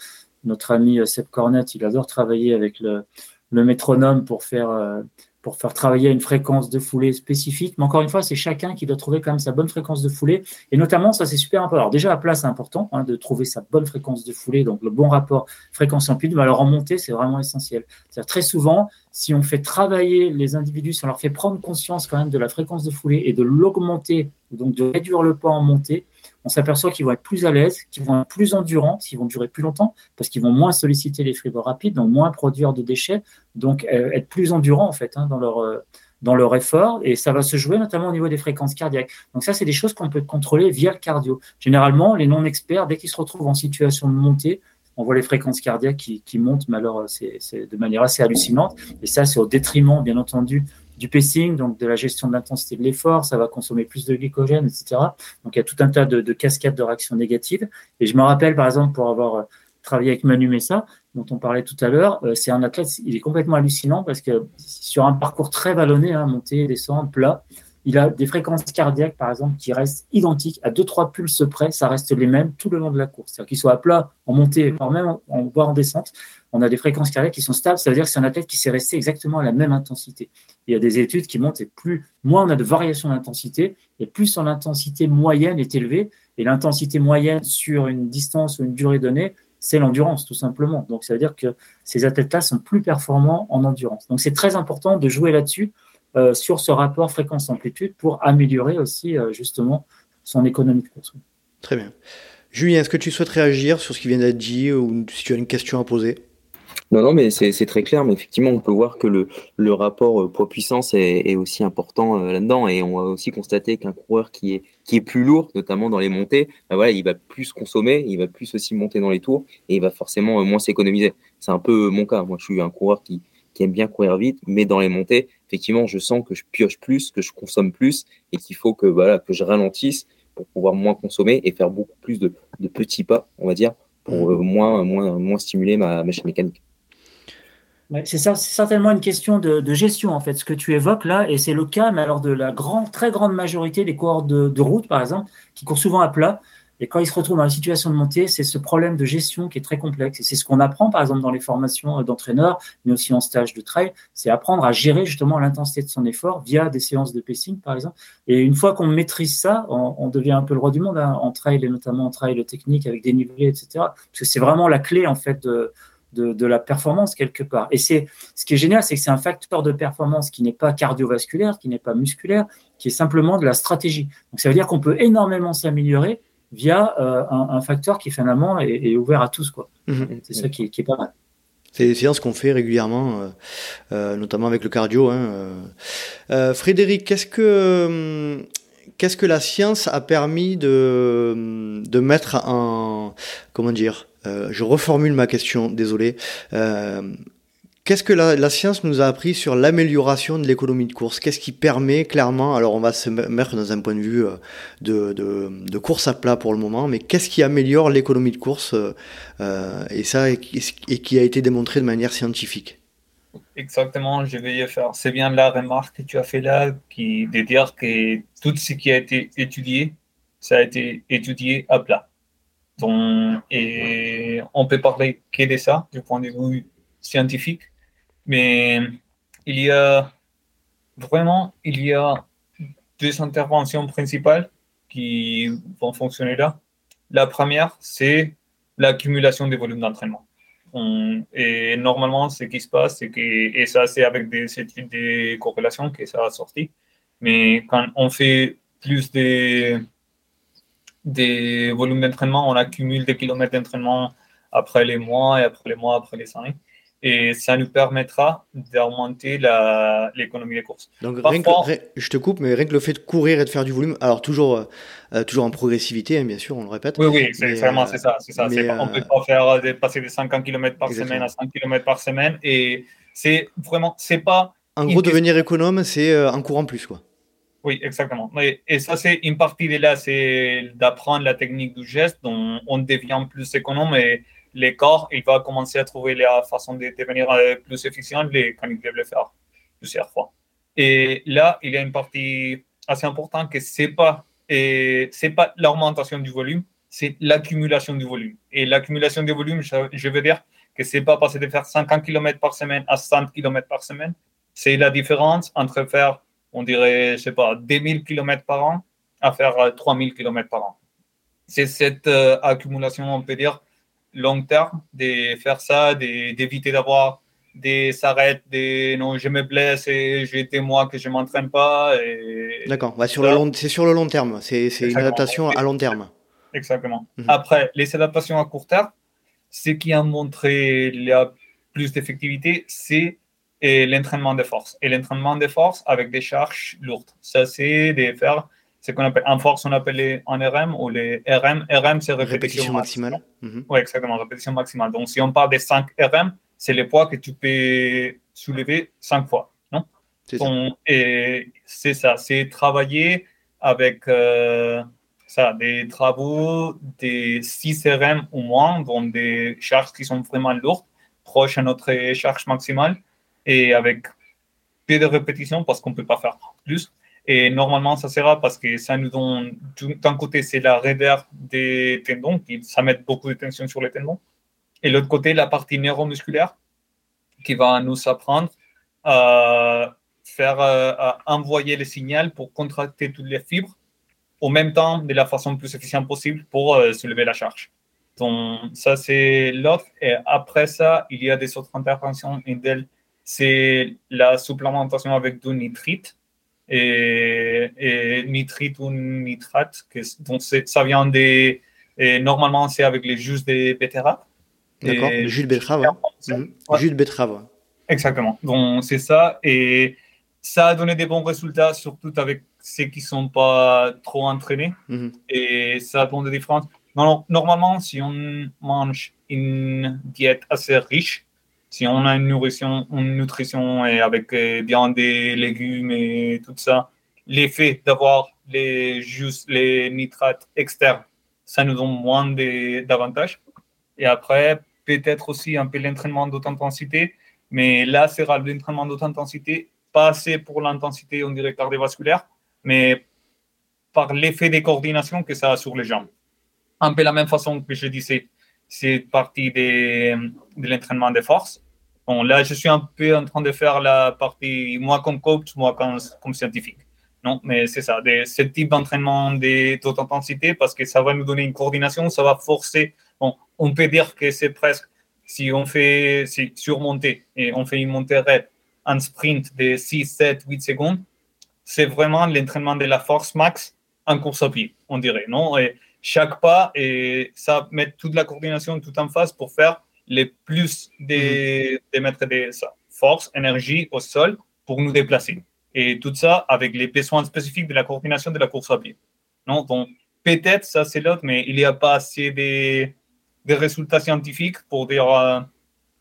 S3: Notre ami Seb Cornette, il adore travailler avec le, métronome pour faire pour faire travailler une fréquence de foulée spécifique. Mais encore une fois, c'est chacun qui doit trouver quand même sa bonne fréquence de foulée. Et notamment, ça c'est super important. Alors déjà, à plat, c'est important hein, de trouver sa bonne fréquence de foulée, donc le bon rapport fréquence-amplitude. Mais alors en montée, c'est vraiment essentiel. cest très souvent, si on fait travailler les individus, si on leur fait prendre conscience quand même de la fréquence de foulée et de l'augmenter, donc de réduire le poids en montée, on s'aperçoit qu'ils vont être plus à l'aise, qu'ils vont être plus endurants, qu'ils vont durer plus longtemps, parce qu'ils vont moins solliciter les fibres rapides, donc moins produire de déchets, donc euh, être plus endurants en fait hein, dans leur euh, dans leur effort, et ça va se jouer notamment au niveau des fréquences cardiaques. Donc ça, c'est des choses qu'on peut contrôler via le cardio. Généralement, les non-experts, dès qu'ils se retrouvent en situation de montée, on voit les fréquences cardiaques qui, qui montent, mais alors c'est de manière assez hallucinante. Et ça, c'est au détriment, bien entendu, du pacing, donc de la gestion de l'intensité de l'effort, ça va consommer plus de glycogène, etc. Donc il y a tout un tas de, cascades de réactions négatives. Et je me rappelle, par exemple, pour avoir euh, travaillé avec Manu Messa, dont on parlait tout à l'heure, euh, c'est un athlète, il est complètement hallucinant parce que sur un parcours très vallonné, hein, montée, descente, plat, il a des fréquences cardiaques, par exemple, qui restent identiques à 2-3 pulses près, ça reste les mêmes tout le long de la course. C'est-à-dire qu'il soit à plat, en montée, voire même en, voire en descente, on a des fréquences cardiaques qui sont stables, ça veut dire que c'est un athlète qui s'est resté exactement à la même intensité. Il y a des études qui montrent que plus, moins on a de variation d'intensité, et plus son intensité moyenne est élevée, et l'intensité moyenne sur une distance ou une durée donnée, c'est l'endurance, tout simplement. Donc, ça veut dire que ces athlètes-là sont plus performants en endurance. Donc, c'est très important de jouer là-dessus sur ce rapport fréquence-amplitude pour améliorer aussi euh, justement son économie de course.
S1: Très bien. Julien, est-ce que tu souhaites réagir sur ce qui vient d'être dit ou si tu as une question à poser?
S2: Non, non, mais c'est très clair. Mais effectivement, on peut voir que le, le rapport euh, poids-puissance est, est, aussi important là-dedans. Et on va aussi constater qu'un coureur qui est, qui est plus lourd, notamment dans les montées, ben voilà, il va plus consommer, il va plus aussi monter dans les tours et il va forcément moins s'économiser. C'est un peu mon cas. Moi, je suis un coureur qui, qui aime bien courir vite, mais dans les montées, effectivement, je sens que je pioche plus, que je consomme plus et qu'il faut que, voilà, que je ralentisse pour pouvoir moins consommer et faire beaucoup plus de, petits pas, on va dire, pour mmh. euh, moins, moins, moins stimuler ma machine mécanique.
S3: c'est certainement une question de, gestion, en fait, ce que tu évoques là, et c'est le cas, mais alors de la grande, très grande majorité des de, de route, par exemple, qui courent souvent à plat, et quand ils se retrouvent dans la situation de montée, c'est ce problème de gestion qui est très complexe. Et c'est ce qu'on apprend, par exemple, dans les formations euh, d'entraîneurs, mais aussi en stage de trail, c'est apprendre à gérer justement l'intensité de son effort via des séances de pacing, par exemple. Et une fois qu'on maîtrise ça, on, devient un peu le roi du monde hein, en trail et notamment en trail technique avec des niveaux, etc. Parce que c'est vraiment la clé, en fait, de, de, de, la performance quelque part. Et c'est ce qui est génial, c'est que c'est un facteur de performance qui n'est pas cardiovasculaire, qui n'est pas musculaire, qui est simplement de la stratégie. Donc ça veut dire qu'on peut énormément s'améliorer via euh, un, facteur qui finalement est, ouvert à tous. Quoi. Mhm. C'est ça qui est, pas mal.
S1: C'est des séances qu'on fait régulièrement, euh, euh, notamment avec le cardio. Hein, Frédéric, qu'est-ce que qu'est-ce que la science a permis de, de mettre en comment dire Je reformule ma question, désolé. Qu'est-ce que la, science nous a appris sur l'amélioration de l'économie de course? Qu'est-ce qui permet clairement, alors on va se mettre dans un point de vue euh, de, course à plat pour le moment, mais qu'est-ce qui améliore l'économie de course euh, et ça et, qui a été démontré de manière scientifique?
S4: Exactement, je vais y faire. C'est bien la remarque que tu as fait là, qui, de dire que tout ce qui a été étudié, ça a été étudié à plat. Donc, et on peut parler que de ça, du point de vue scientifique. Mais il y a vraiment, il y a deux interventions principales qui vont fonctionner là. La première, c'est l'accumulation des volumes d'entraînement. Et normalement, ce qui se passe, c'est que, et ça, c'est avec des études de corrélation que ça a sorti, mais quand on fait plus des, des volumes d'entraînement, on accumule des kilomètres d'entraînement après les mois et après les mois, après les années et ça nous permettra d'augmenter l'économie des courses.
S1: Donc, rien que, je te coupe, mais rien que le fait de courir et de faire du volume, alors toujours, euh, toujours en progressivité, hein, bien sûr, on le répète.
S4: Oui, oui, c'est vraiment euh, c'est ça. ça. on ne peut pas faire euh, passer de 50 km par semaine à 5 km par semaine. Et c'est vraiment, c'est pas
S1: En gros, devenir économe, c'est en courant plus, quoi.
S4: Oui, exactement. Et ça, c'est une partie de là, c'est d'apprendre la technique du geste, dont on devient plus économe et les corps, il va commencer à trouver la façon de devenir euh, plus efficient quand il doit le faire plusieurs fois. Et là, il y a une partie assez importante que c'est pas pas l'augmentation du volume, c'est l'accumulation du volume. Et l'accumulation du volume, je veux dire que c'est pas passer de faire 50 km par semaine à 100 km par semaine. C'est la différence entre faire on dirait, je sais pas, 2000 km par an à faire 3000 euh, km par an. C'est cette euh, accumulation, on peut dire, long terme, de faire ça, d'éviter d'avoir des s'arrêtes, des non, je me blesse et j'ai des mois que je m'entraîne pas.
S1: D'accord, bah, c'est sur le long terme, c'est une adaptation à long terme.
S4: Exactement. Mhm. Après, les adaptations à court terme, ce qui a montré la plus d'effectivité, c'est et l'entraînement de force. Et l'entraînement de force avec des charges lourdes. Ça, c'est de faire ce qu'on appelle en force, on appelle les, en RM ou les RM. RM, c'est répétition, maximale. Mhm. Oui, exactement, répétition maximale. Donc, si on parle des 5 RM, c'est les poids que tu peux soulever 5 fois. Non? Et c'est ça, c'est travailler avec euh, ça, des travaux des 6 RM ou moins, donc des charges qui sont vraiment lourdes, proches à notre charge maximale et avec peu de répétitions parce qu'on ne peut pas faire plus. Et normalement, ça sera parce que ça nous donne, d'un côté, c'est la raideur des tendons, qui, ça met beaucoup de tension sur les tendons. Et l'autre côté, la partie neuromusculaire, qui va nous apprendre à faire, à envoyer le signal pour contracter toutes les fibres, au même temps, de la façon plus efficiente possible pour euh, soulever la charge. Donc, ça, c'est l'autre. Et après ça, il y a des autres interventions, une d'elles c'est la supplémentation avec du nitrite et, nitrite ou nitrate. Que, donc ça vient des. normalement, c'est avec les jus des betteraves.
S1: D'accord, le jus de betterave. Mhm. Jus de betterave.
S4: Exactement. Donc c'est ça. Et ça a donné des bons résultats, surtout avec ceux qui ne sont pas trop entraînés. Mhm. Et ça donne des différences. normalement, si on mange une diète assez riche, si on a une nutrition, une nutrition et avec euh, bien des légumes et tout ça, l'effet d'avoir les, juste les nitrates externes, ça nous donne moins d'avantages. Et après, peut-être aussi un peu l'entraînement d'autre intensité, mais là, c'est l'entraînement d'autre intensité, pas assez pour l'intensité, on dirait cardiovasculaire, mais par l'effet des coordinations que ça a sur les jambes. Un peu la même façon que je disais, c'est partie de l'entraînement de force. Bon, là, je suis un peu en train de faire la partie, moi comme coach, moi comme, comme scientifique. Non, mais c'est ça, de, ce type d'entraînement de haute intensité, parce que ça va nous donner une coordination, ça va forcer. Bon, on peut dire que c'est presque, si on fait si surmonter et on fait une montée raide, un sprint de 6, 7, 8 secondes, c'est vraiment l'entraînement de la force max en course à pied, on dirait. Non? Et chaque pas, et ça met toute la coordination tout en face pour faire les plus de, de mettre des force, énergie au sol pour nous déplacer. Et tout ça avec les besoins spécifiques de la coordination de la course à pied. Non? Donc, peut-être ça c'est l'autre, mais il n'y a pas assez de, de, résultats scientifiques pour dire euh,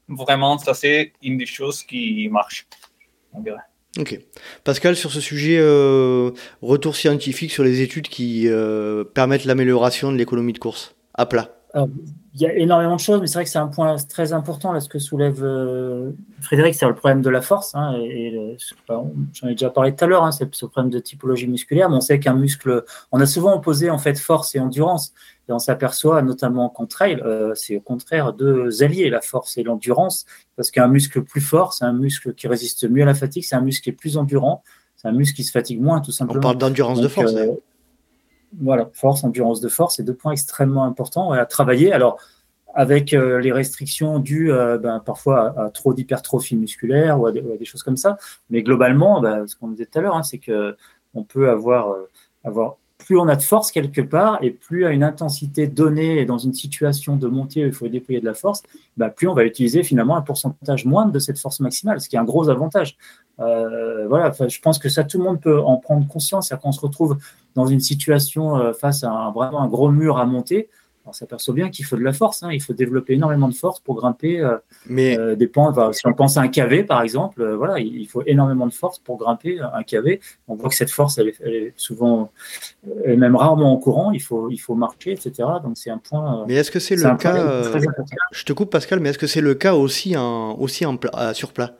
S4: vraiment ça c'est une des choses qui marche. On dirait.
S1: Ok. Pascal, sur ce sujet, euh, retour scientifique sur les études qui euh, permettent l'amélioration de l'économie de course à plat
S3: il y a énormément de choses, mais c'est vrai que c'est un point très important là ce que soulève euh, Frédéric, c'est le problème de la force. Hein, et, j'en ai déjà parlé tout à l'heure, hein, c'est ce problème de typologie musculaire. Mais on sait qu'un muscle, on a souvent opposé en fait force et endurance, et on s'aperçoit notamment qu'en trail, euh, c'est au contraire deux alliés, la force et l'endurance, parce qu'un muscle plus fort, c'est un muscle qui résiste mieux à la fatigue, c'est un muscle qui est plus endurant, c'est un muscle qui se fatigue moins, tout simplement. On
S1: parle d'endurance de force. Euh,
S3: voilà, force, endurance de force, c'est deux points extrêmement importants à travailler. Alors, avec euh, les restrictions dues euh, ben, parfois à, trop d'hypertrophie musculaire ou à, des, choses comme ça. Mais globalement, ben, ce qu'on disait tout à l'heure, hein, c'est qu'on peut avoir, euh, avoir, plus on a de force quelque part et plus à une intensité donnée et dans une situation de montée où il faut déployer de la force, ben, plus on va utiliser finalement un pourcentage moindre de cette force maximale, ce qui est un gros avantage. voilà, je pense que ça, tout le monde peut en prendre conscience. C'est qu'on se retrouve dans une situation euh, face à vraiment un gros mur à monter, on s'aperçoit bien qu'il faut de la force. Hein. Il faut développer énormément de force pour grimper euh, mais... des pentes. si on pense à un KV, par exemple, voilà, il faut énormément de force pour grimper un KV. On voit que cette force, elle est, souvent, et même rarement en courant. Il faut, il faut marcher, etc. Donc c'est un point.
S1: mais est-ce que c'est le cas Je te coupe, Pascal, mais est-ce que c'est le cas aussi, sur plat?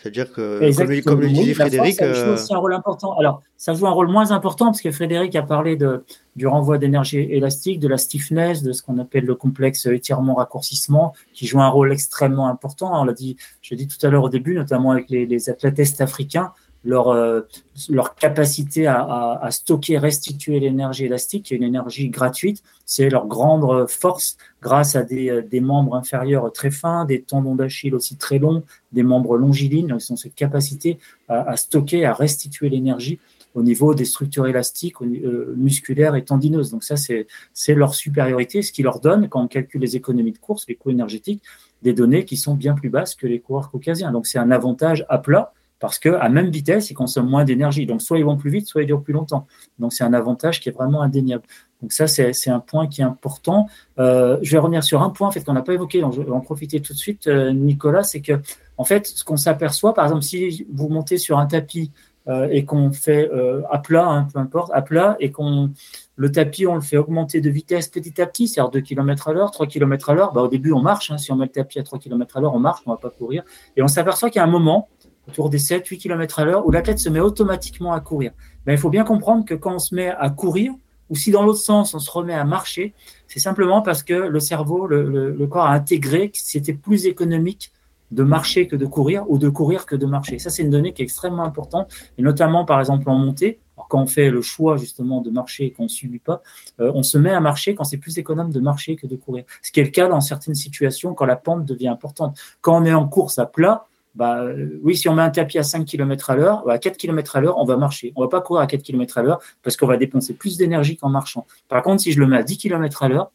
S1: C'est-à-dire que, comme, le disait Frédéric.
S3: ça joue euh, aussi un rôle important. Alors, ça joue un rôle moins important parce que Frédéric a parlé de, du renvoi d'énergie élastique, de la stiffness, de ce qu'on appelle le complexe étirement-raccourcissement, qui joue un rôle extrêmement important. On l'a dit, je l'ai dit tout à l'heure au début, notamment avec les, les athlètes est-africains leur, euh, leur capacité à, à, à, stocker, restituer l'énergie élastique, qui est une énergie gratuite, c'est leur grande force grâce à des, euh, des membres inférieurs très fins, des tendons d'Achille aussi très longs, des membres longilignes. Ils ont cette capacité à, à stocker, à restituer l'énergie au niveau des structures élastiques, euh, musculaires et tendineuses. Donc ça, c'est leur supériorité, ce qui leur donne, quand on calcule les économies de course, les coûts énergétiques, des données qui sont bien plus basses que les coureurs caucasiens. Donc c'est un avantage à plat parce qu'à même vitesse, ils consomment moins d'énergie. Donc, soit ils vont plus vite, soit ils durent plus longtemps. Donc, c'est un avantage qui est vraiment indéniable. Donc, ça, c'est un point qui est important. Euh, je vais revenir sur un point en fait, qu'on n'a pas évoqué, donc je vais en profiter tout de suite, euh, Nicolas, c'est que, en fait, ce qu'on s'aperçoit, par exemple, si vous montez sur un tapis euh, et qu'on fait à plat, hein, peu importe, à plat, et qu'on le tapis, on le fait augmenter de vitesse petit à petit, c'est-à-dire 2 km à l'heure, 3 km à l'heure. Bah, au début, on marche. Hein, si on met le tapis à 3 km à l'heure, on marche, on ne va pas courir. Et on s'aperçoit qu'à un moment, autour des 7-8 km à l'heure, où l'athlète se met automatiquement à courir. Mais il faut bien comprendre que quand on se met à courir, ou si dans l'autre sens on se remet à marcher, c'est simplement parce que le cerveau, le, corps a intégré que c'était plus économique de marcher que de courir ou de courir que de marcher. Ça, c'est une donnée qui est extrêmement importante, et notamment par exemple en montée. quand on fait le choix justement de marcher et qu'on ne subit pas, euh, on se met à marcher quand c'est plus économe de marcher que de courir. Ce qui est le cas dans certaines situations quand la pente devient importante. Quand on est en course à plat, bah, oui, si on met un tapis à 5 km à l'heure, à 4 km à l'heure, on va marcher. On va pas courir à 4 km à l'heure parce qu'on va dépenser plus d'énergie qu'en marchant. Par contre, si je le mets à 10 km à l'heure,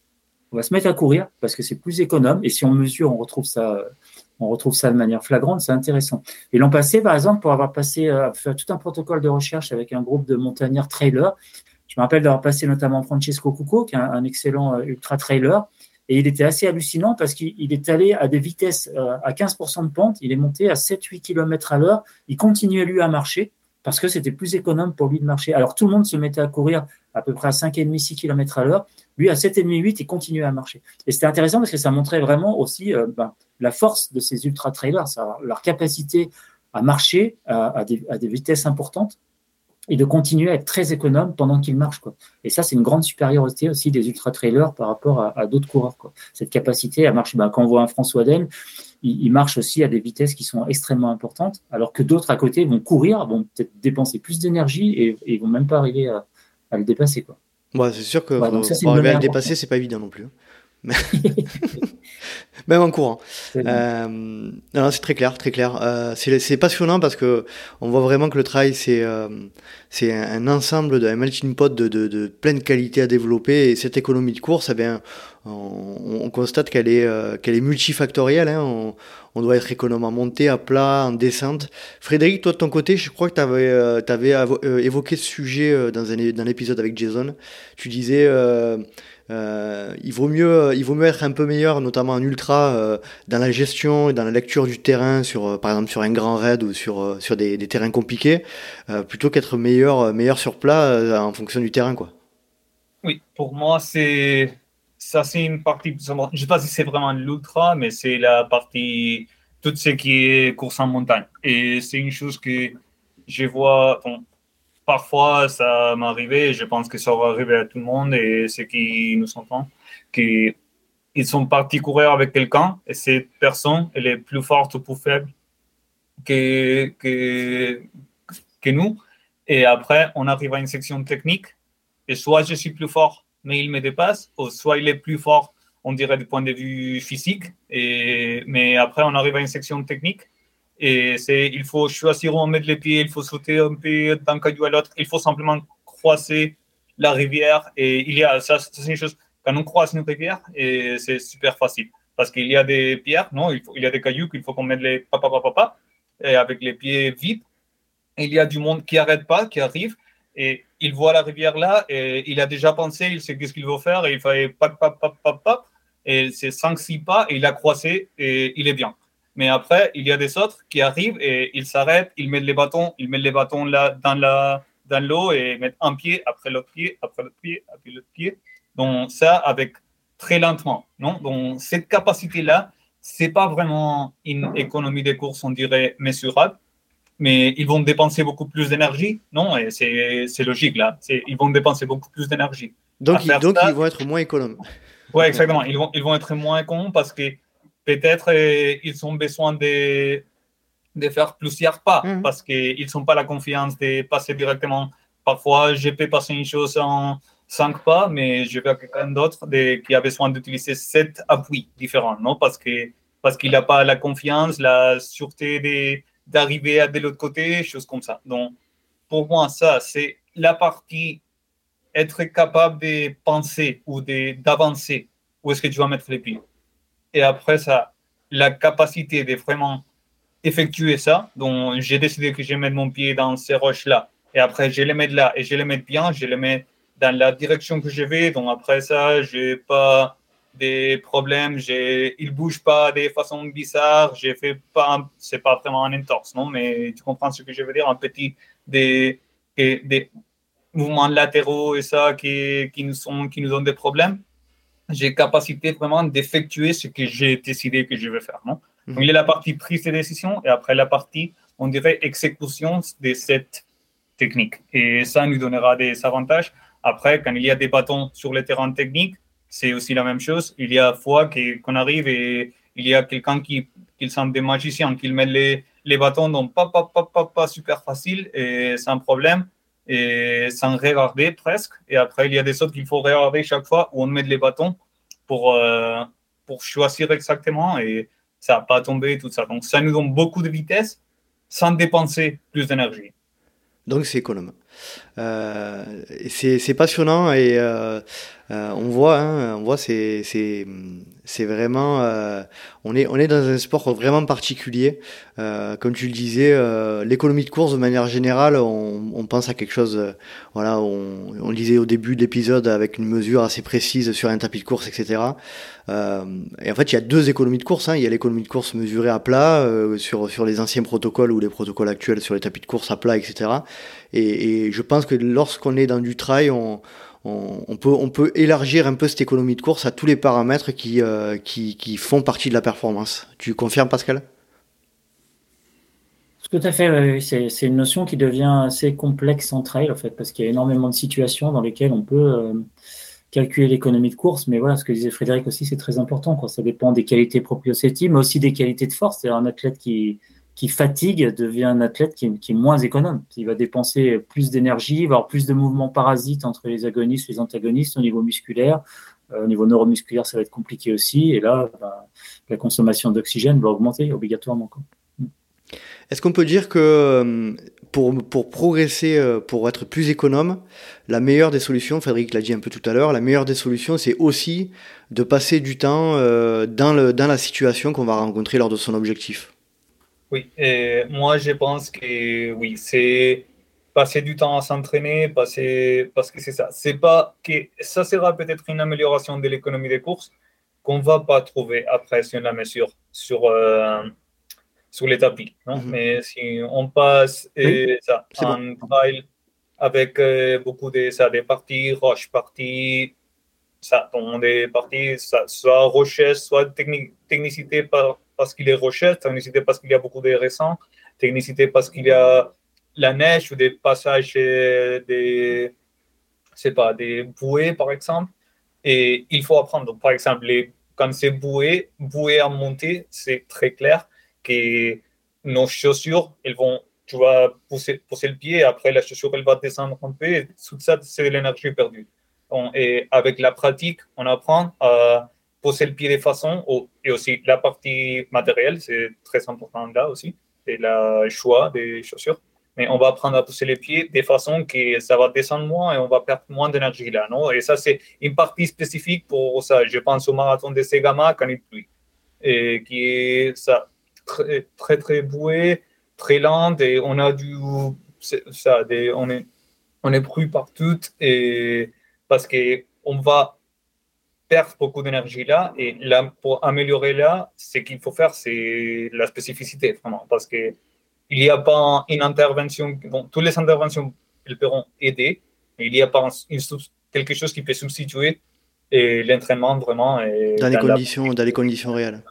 S3: on va se mettre à courir parce que c'est plus économe. Et si on mesure, on retrouve ça, on retrouve ça de manière flagrante, c'est intéressant. Et l'an passé, par exemple, pour avoir passé, euh, fait tout un protocole de recherche avec un groupe de montagnards trailers, je me rappelle d'avoir passé notamment Francesco Cucco, qui est un, excellent euh, ultra trailer, et il était assez hallucinant parce qu'il est allé à des vitesses euh, à 15% de pente, il est monté à 7-8 km à l'heure, il continuait lui à marcher parce que c'était plus économe pour lui de marcher. Alors tout le monde se mettait à courir à peu près à 5,5-6 km à l'heure. Lui, à 7,5-8, il continuait à marcher. Et c'était intéressant parce que ça montrait vraiment aussi euh, ben, la force de ces ultra-trailers, leur capacité à marcher à, des, à, des, vitesses importantes et de continuer à être très économe pendant qu'il marche. Quoi. Et ça, c'est une grande supériorité aussi des ultra-trailers par rapport à, d'autres coureurs. Quoi. Cette capacité à marcher, ben, quand on voit un François Den, il, marche aussi à des vitesses qui sont extrêmement importantes, alors que d'autres à côté vont courir, vont peut-être dépenser plus d'énergie et, et vont même pas arriver à, le dépasser. Quoi.
S1: c'est sûr que pour arriver à le dépasser, c'est pas évident non plus. Hein. (laughs) Même en courant. Euh, non, c'est très clair, très clair. Euh, c'est passionnant parce que on voit vraiment que le trail c'est euh, c'est un ensemble de un melting pot de, de, de plein de qualités à développer et cette économie de course, eh bien, on, on constate qu'elle est euh, qu'elle est multifactorielle. Hein. On, on, doit être économe en montée, à plat, en descente. Frédéric, toi de ton côté, je crois que tu avais, euh, avais évoqué ce sujet dans un dans l'épisode avec Jason. Tu disais euh, il, vaut mieux, il vaut mieux être un peu meilleur, notamment en ultra, euh, dans la gestion et dans la lecture du terrain, sur, euh, par exemple sur un grand raid ou sur, sur des, terrains compliqués, plutôt qu'être meilleur, meilleur sur plat en fonction du terrain. Quoi.
S4: Oui, pour moi, c'est ça, c'est une partie. Je ne sais pas si c'est vraiment l'ultra, mais c'est la partie, tout ce qui est course en montagne. Et c'est une chose que je vois. Parfois, ça m'est arrivé, je pense que ça va arriver à tout le monde et ceux qui nous entendent, qu'ils sont partis courir avec quelqu'un et cette personne, elle est plus forte ou plus faible que, que, que nous. Et après, on arrive à une section technique et soit je suis plus fort, mais il me dépasse, ou soit il est plus fort, on dirait du point de vue physique, et, mais après, on arrive à une section technique et c'est, il faut choisir où on met les pieds, il faut sauter un peu d'un caillou à l'autre, il faut simplement croiser la rivière. Et il y a, ça, c'est une chose, quand on croise une rivière, et c'est super facile. Parce qu'il y a des pierres, non, il, y a des cailloux qu'il faut qu'on mette les papa, papa, papa, et avec les pieds vides. Il y a du monde qui n'arrête pas, qui arrive. Et il voit la rivière là et il a déjà pensé, il sait qu'est-ce qu'il veut faire et il fait pap, pap, pap, pap, pap. Et c'est 5-6 pas et il a croisé et il est bien. Mais après, il y a des autres qui arrivent et ils s'arrêtent, ils mettent les bâtons, ils mettent les bâtons là dans la dans l'eau et mettent un pied après l'autre pied, après l'autre pied, après l'autre pied. Donc ça avec très lentement, non? Donc cette capacité-là, c'est pas vraiment une économie des courses, on dirait mesurable, mais ils vont dépenser beaucoup plus d'énergie, non? Et c'est logique là, ils vont dépenser beaucoup plus d'énergie.
S1: Donc, ils, donc ils vont être moins économes.
S4: Oui, exactement. Ils vont, ils vont être moins cons parce que peut-être euh, ils ont besoin de, de faire plusieurs pas mmh. parce qu'ils n'ont pas la confiance de passer directement. Parfois, je peux passer une chose en cinq pas, mais je à quelqu'un d'autre qui a besoin d'utiliser sept appuis différents, non? Parce que parce qu'il n'a pas la confiance, la sûreté d'arriver de l'autre côté, choses comme ça. Donc, pour moi, ça, c'est la partie être capable de penser ou d'avancer où est-ce que tu vas mettre les pieds? Et après ça, la capacité de vraiment effectuer ça. Donc, j'ai décidé que je vais mon pied dans ces roches-là. Et après, je les mets là et je les mets bien. Je les mets dans la direction que je vais. Donc, après ça, je n'ai pas des problèmes. Ils ne bougent pas de façon bizarre. Ce pas, c'est pas vraiment un entorse, non? Mais tu comprends ce que je veux dire? Un petit, des, des mouvements latéraux et ça qui, qui, nous sont, qui nous donnent des problèmes j'ai capacité vraiment d'effectuer ce que j'ai décidé que je vais faire. Non? Il y a la partie prise de décision et après la partie, on dirait, exécution de cette technique. Et ça nous donnera des avantages. Après, quand il y a des bâtons sur le terrain technique, c'est aussi la même chose. Il y a fois qu'on arrive et il y a quelqu'un qui, qui semble des magiciens, qui met les, les bâtons donc pas, pas, pas, pas, pas super facile et sans problème et sans regarder presque. Et après, il y a des autres qu'il faut regarder chaque fois où on met les bâtons pour, euh, pour choisir exactement et ça va pas tomber, tout ça. Donc, ça nous donne beaucoup de vitesse sans dépenser plus d'énergie.
S1: Donc, c'est économe. Euh, c'est passionnant et euh, euh, on voit, hein, on voit, c'est c'est vraiment, euh, on est on est dans un sport vraiment particulier. Euh, comme tu le disais, l'économie de course de manière générale, on, on pense à quelque chose, voilà, on, on disait au début de l'épisode avec une mesure assez précise sur un tapis de course, etc. et en fait, il y a deux économies de course. Hein. Il y a l'économie de course mesurée à plat sur sur les anciens protocoles ou les protocoles actuels sur les tapis de course à plat, etc. Et, et je pense que lorsqu'on est dans du trail, on on, peut, élargir un peu cette économie de course à tous les paramètres qui, euh, font partie de la performance. Tu confirmes, Pascal?
S3: Tout à fait, c'est une notion qui devient assez complexe en trail, en fait, parce qu'il y a énormément de situations dans lesquelles on peut euh, calculer l'économie de course. Mais voilà, ce que disait Frédéric aussi, c'est très important. Ça dépend des qualités proprioceptives, mais aussi des qualités de force. C'est un athlète qui, fatigue devient un athlète qui est, moins économe, qui va dépenser plus d'énergie, avoir plus de mouvements parasites entre les agonistes et les antagonistes au niveau musculaire. Euh, au niveau neuromusculaire, ça va être compliqué aussi. Et là, bah, la consommation d'oxygène va augmenter obligatoirement.
S1: Est-ce qu'on peut dire que euh, pour, progresser, euh, pour être plus économe, la meilleure des solutions, Frédéric l'a dit un peu tout à l'heure, la meilleure des solutions, c'est aussi de passer du temps dans la situation qu'on va rencontrer lors de son objectif?
S4: Oui, et moi je pense que oui, c'est passer du temps à s'entraîner, passer parce que c'est ça. C'est pas que ça sera peut-être une amélioration de l'économie des courses qu'on va pas trouver après si on la mesure sur euh, sur les tapis. Non? Mhm. Mais si on passe et ça, un trail avec euh, beaucoup de ça, des parties roches, parties ça, des parties ça, soit rochesse, soit technicité par parce qu'il est rocheux, technicité parce qu'il y a beaucoup de récents, technicité parce qu'il y a la neige ou des passages des, c'est pas, des bouées, par exemple. Et il faut apprendre. par exemple, les, quand c'est bouée, bouée à monter, c'est très clair que nos chaussures, elles vont, tu vas pousser, pousser le pied, après la chaussure, elle va descendre un peu, tout ça, c'est de l'énergie perdue. et avec la pratique, on apprend à poser le pied de façon, et aussi la partie matérielle, c'est très important là aussi, c'est le choix des chaussures. Mais on va apprendre à pousser les pieds de façon que ça va descendre moins et on va perdre moins d'énergie là, non? Et ça, c'est une partie spécifique pour ça. Je pense au marathon de Segama quand il pluie, et qui est ça, très, très, très boué, très lente, et on a du, ça, on est, on est pris partout et parce qu'on va perdre beaucoup d'énergie là. Et là, pour améliorer là, ce qu'il faut faire, c'est la spécificité, vraiment, parce que il n'y a pas une intervention, bon, toutes les interventions, elles pourront aider, mais il n'y a pas une, quelque chose qui peut substituer et l'entraînement vraiment.
S1: dans, les conditions, dans les conditions réelles.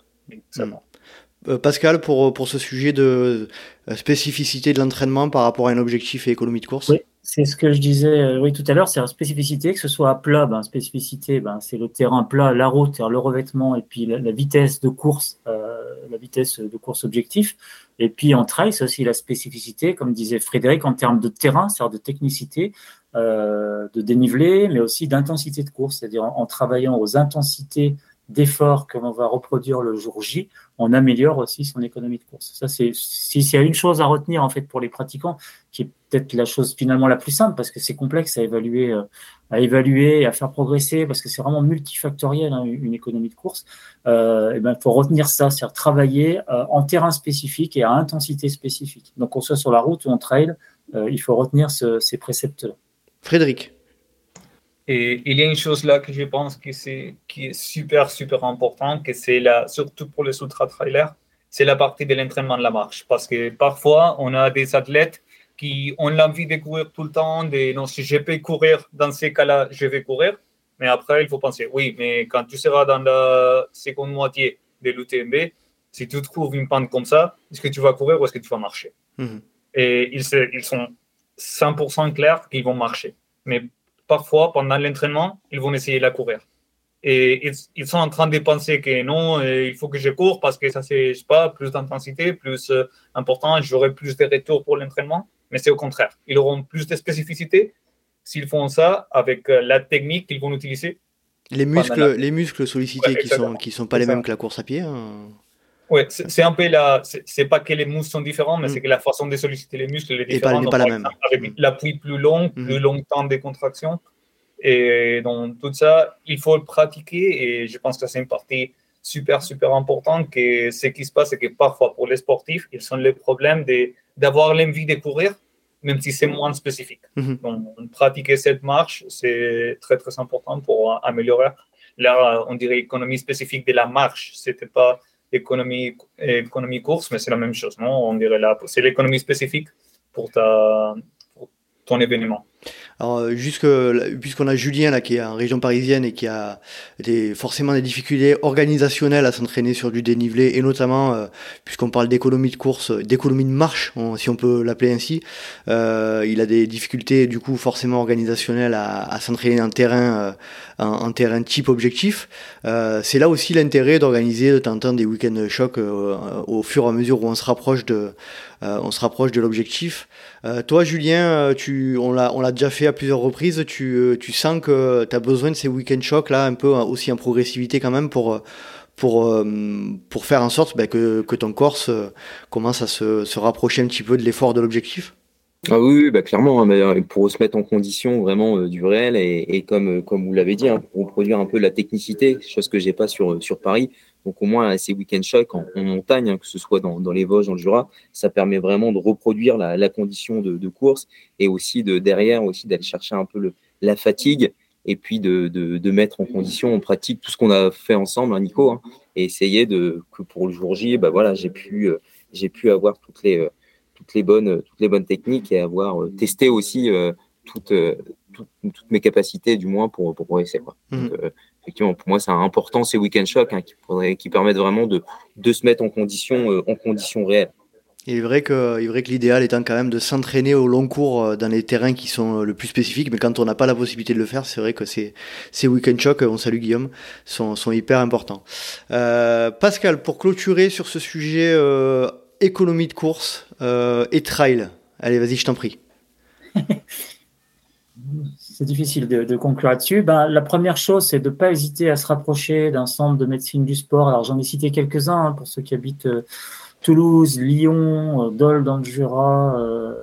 S1: Euh, Pascal, pour, pour ce sujet de euh, spécificité de l'entraînement par rapport à un objectif et économie de course?
S3: Oui, c'est ce que je disais euh, oui, tout à l'heure, c'est la spécificité, que ce soit à plat, ben, spécificité, ben, c'est le terrain plat, la route, le revêtement et puis la, vitesse de course, la vitesse de course objectif. Et puis en trail, c'est aussi la spécificité, comme disait Frédéric, en termes de terrain, c'est-à-dire de technicité, de dénivelé, mais aussi d'intensité de course, c'est-à-dire en, travaillant aux intensités d'efforts que l'on va reproduire le jour J, on améliore aussi son économie de course. Ça, c'est s'il y a une chose à retenir en fait pour les pratiquants, qui est peut-être la chose finalement la plus simple parce que c'est complexe à évaluer, euh, à évaluer, à faire progresser parce que c'est vraiment multifactoriel hein, une économie de course. Euh, et ben, faut retenir ça, c'est-à-dire travailler euh, en terrain spécifique et à intensité spécifique. Donc, qu'on soit sur la route ou en trail, euh, il faut retenir ces préceptes-là.
S1: Frédéric.
S4: Et il y a une chose là que je pense que c'est, qui est super, super important, que c'est là, surtout pour les ultra-trailers, c'est la partie de l'entraînement de la marche. Parce que parfois, on a des athlètes qui ont l'envie de courir tout le temps, de non, si je peux courir dans ces cas-là, je vais courir. Mais après, il faut penser, oui, mais quand tu seras dans la seconde moitié de l'UTMB, si tu trouves une pente comme ça, est-ce que tu vas courir ou est-ce que tu vas marcher? Mhm. Et ils, ils sont 100% clairs qu'ils vont marcher. Mais parfois, pendant l'entraînement, ils vont essayer de la courir. Et ils, sont en train de penser que non, euh, il faut que je cours parce que ça, c'est, pas, plus d'intensité, plus euh, important, j'aurai plus de retours pour l'entraînement. Mais c'est au contraire. Ils auront plus de spécificité s'ils font ça avec euh, la technique qu'ils vont utiliser.
S1: Les muscles, les muscles sollicités qui sont, qui sont pas les mêmes que la course à pied. Hein.
S4: Oui, c'est un peu la. C'est pas que les muscles sont différents, mais mm. c'est que la façon de solliciter les muscles est différente.
S1: Et pas, la même.
S4: Avec mm. l'appui plus long, mm. plus longtemps des contractions. Et donc, tout ça, il faut le pratiquer. Et je pense que c'est une partie super, super importante. Que ce qui se passe, c'est que parfois, pour les sportifs, ils ont le problème d'avoir l'envie de courir, même si c'est moins spécifique.
S1: Mm-hmm.
S4: Donc, pratiquer cette marche, c'est très, très important pour améliorer. Là, on dirait économie spécifique de la marche. C'était pas économie, économie course, mais c'est la même chose, non? On dirait là, c'est l'économie spécifique pour, ta, pour ton événement.
S1: Alors, euh, jusque, puisqu'on a Julien là qui est en région parisienne et qui a des, forcément des difficultés organisationnelles à s'entraîner sur du dénivelé et notamment euh, puisqu'on parle d'économie de course, d'économie de marche, si on peut l'appeler ainsi, euh, il a des difficultés du coup forcément organisationnelles à, s'entraîner en terrain, euh, en, terrain type objectif. c'est là aussi l'intérêt d'organiser de temps en temps des week-ends chocs au fur et à mesure où on se rapproche de, on se rapproche de l'objectif. toi, Julien, tu, on l'a, déjà fait à plusieurs reprises, tu, euh, tu sens que tu as besoin de ces week-end shocks là, un peu hein, aussi en progressivité quand même pour, euh, pour, euh, pour faire en sorte bah, que, que, ton corps commence à se, se, rapprocher un petit peu de l'effort de l'objectif?
S2: Ah oui, bah clairement, hein, pour se mettre en condition vraiment du réel et, et comme, comme vous l'avez dit, hein, pour produire un peu la technicité, chose que j'ai pas sur, sur Paris. Donc au moins ces week-end shocks en, montagne, hein, que ce soit dans, dans, les Vosges, dans le Jura, ça permet vraiment de reproduire la, la condition de, de, course et aussi de derrière aussi d'aller chercher un peu le, la fatigue et puis de, de, de, mettre en condition, en pratique tout ce qu'on a fait ensemble, hein, Nico, hein, et essayer de que pour le jour J, bah voilà, j'ai pu euh, j'ai pu avoir toutes les euh, toutes les bonnes toutes les bonnes techniques et avoir euh, testé aussi toutes, toutes, mes capacités du moins pour pour progresser quoi. Mmh. Donc, effectivement, pour moi, c'est important ces week-end shocks hein, qui, qui, permettent vraiment de, de se mettre en condition, euh, en conditions réelles.
S1: Il est vrai que, il est vrai que l'idéal étant quand même de s'entraîner au long cours euh, dans les terrains qui sont euh, le plus spécifiques, mais quand on n'a pas la possibilité de le faire, c'est vrai que ces, ces week-end shocks, on salue Guillaume, sont, sont hyper importants. Euh, Pascal, pour clôturer sur ce sujet euh, économie de course euh, et trail, allez, vas-y, je t'en prie.
S3: C'est difficile de, conclure là-dessus. Ben, la première chose, c'est de ne pas hésiter à se rapprocher d'un centre de médecine du sport. Alors, j'en ai cité quelques-uns hein, pour ceux qui habitent euh, Toulouse, Lyon, euh, Dole dans le Jura, euh,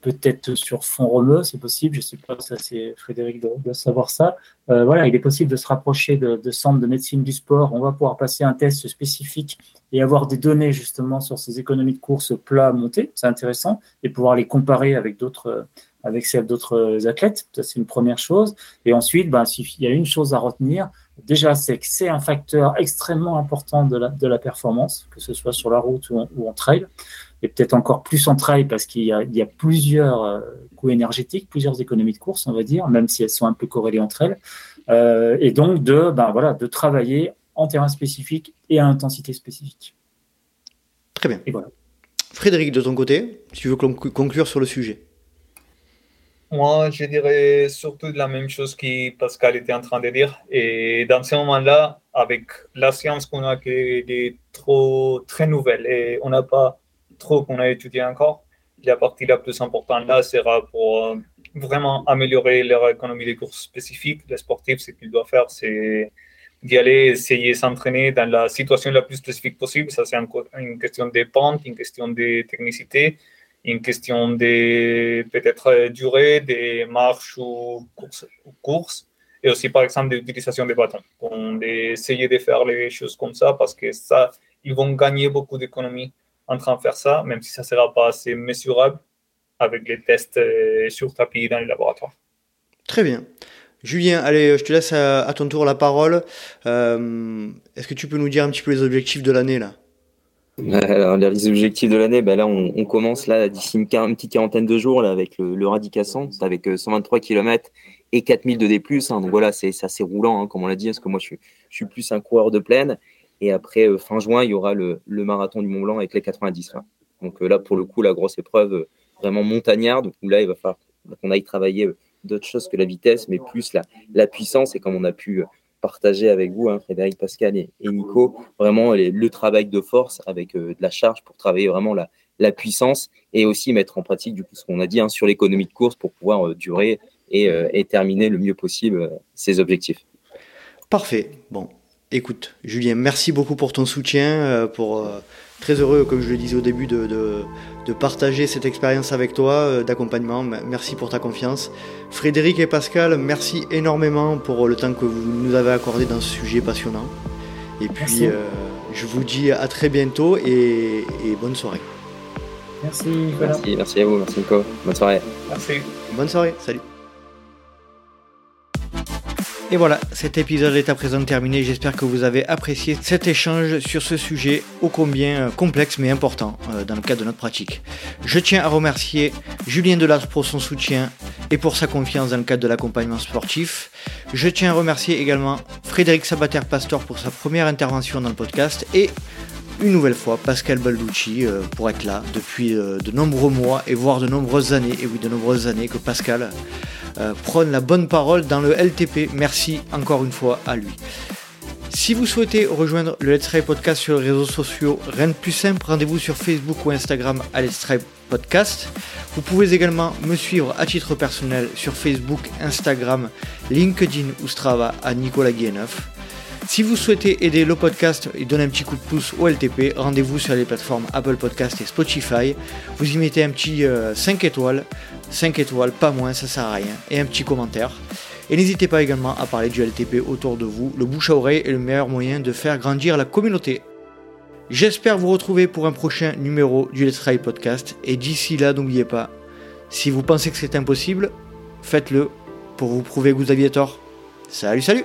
S3: peut-être sur fond romeux, c'est possible. Je ne sais pas, ça c'est Frédéric doit, savoir ça. voilà, il est possible de se rapprocher de, centres de médecine du sport. On va pouvoir passer un test spécifique et avoir des données justement sur ces économies de course plat monté. C'est intéressant et pouvoir les comparer avec d'autres avec celles d'autres athlètes. Ça, c'est une première chose. Et ensuite, ben, s'il y a une chose à retenir, déjà, c'est que c'est un facteur extrêmement important de la, de la performance, que ce soit sur la route ou en, trail. Et peut-être encore plus en trail parce qu'il y a, il y a plusieurs euh, coûts énergétiques, plusieurs économies de course, on va dire, même si elles sont un peu corrélées entre elles. Euh, et donc, de, ben, voilà, de travailler en terrain spécifique et à intensité spécifique.
S1: Très bien. Et voilà. Frédéric, de ton côté, tu veux conclure sur le sujet
S4: moi, je dirais surtout la même chose que Pascal était en train de dire. Et dans ce moment-là, avec la science qu'on a qui est trop, très nouvelle et on n'a pas trop qu'on a étudié encore, la partie la plus importante là sera pour euh, vraiment améliorer leur économie des courses spécifiques. Les sportifs, ce qu'ils doivent faire, c'est d'y aller essayer de s'entraîner dans la situation la plus spécifique possible. Ça, c'est une question de pente, une question de technicité une question de peut-être durée des marches ou courses, et aussi par exemple d'utilisation des bâtons. On essayer de faire les choses comme ça parce que ça, ils vont gagner beaucoup d'économies en train de faire ça, même si ça ne sera pas assez mesurable avec les tests euh, sur tapis dans les laboratoires.
S1: Très bien. Julien, allez, je te laisse à, ton tour la parole. Euh, est-ce que tu peux nous dire un petit peu les objectifs de l'année là?
S2: Alors, les objectifs de l'année, ben là, on, commence là d'ici une, petite quarantaine de jours là, avec le, le Radicasson, avec 123 euh, km et 4000 de D+. Hein, donc voilà, c'est assez roulant, hein, comme on l'a dit, parce que moi, je, je, suis plus un coureur de plaine. Et après, euh, fin juin, il y aura le, le, marathon du Mont Blanc avec les 90. Donc euh, là, pour le coup, la grosse épreuve vraiment montagnarde, où là, il va falloir qu'on aille travailler d'autres choses que la vitesse, mais plus la, la puissance. Et comme on a pu partager avec vous, hein, Frédéric, Pascal et, Nico, vraiment le travail de force avec euh, de la charge pour travailler vraiment la, la, puissance et aussi mettre en pratique du coup ce qu'on a dit hein, sur l'économie de course pour pouvoir euh, durer et, euh, et, terminer le mieux possible ses objectifs.
S1: Parfait. Bon, écoute, Julien, merci beaucoup pour ton soutien, pour très heureux, comme je le disais au début, de, de, partager cette expérience avec toi euh, d'accompagnement. Merci pour ta confiance. Frédéric et Pascal, merci énormément pour le temps que vous nous avez accordé dans ce sujet passionnant. Et puis, euh, je vous dis à très bientôt et, bonne soirée.
S3: Merci.
S2: Merci, merci à vous, merci Nico. Bonne soirée.
S4: Merci.
S1: Bonne soirée, salut. Et voilà, cet épisode est à présent terminé. J'espère que vous avez apprécié cet échange sur ce sujet ô combien euh, complexe mais important euh, dans le cadre de notre pratique. Je tiens à remercier Julien Delattre pour son soutien et pour sa confiance dans le cadre de l'accompagnement sportif. Je tiens à remercier également Frédéric Sabater-Pastor pour sa première intervention dans le podcast et une nouvelle fois Pascal Balducci euh, pour être là depuis de nombreux mois et voire de nombreuses années, et oui de nombreuses années que Pascal euh, prône la bonne parole dans le LTP. Merci encore une fois à lui. Si vous souhaitez rejoindre le Let's Try Podcast sur les réseaux sociaux, rien de plus simple, rendez-vous sur Facebook ou Instagram à Let's Try Podcast. Vous pouvez également me suivre à titre personnel sur Facebook, Instagram, LinkedIn ou Strava à Nicolas Guilleneuf. Si vous souhaitez aider le podcast et donner un petit coup de pouce au LTP, rendez-vous sur les plateformes Apple Podcast et Spotify. Vous y mettez un petit 5 euh, étoiles, 5 étoiles, pas moins, ça sert à rien, et un petit commentaire. Et n'hésitez pas également à parler du LTP autour de vous. Le bouche à oreille est le meilleur moyen de faire grandir la communauté. J'espère vous retrouver pour un prochain numéro du Let's Try Podcast. Et d'ici là, n'oubliez pas, si vous pensez que c'est impossible, faites-le pour vous prouver que vous aviez tort. Salut, salut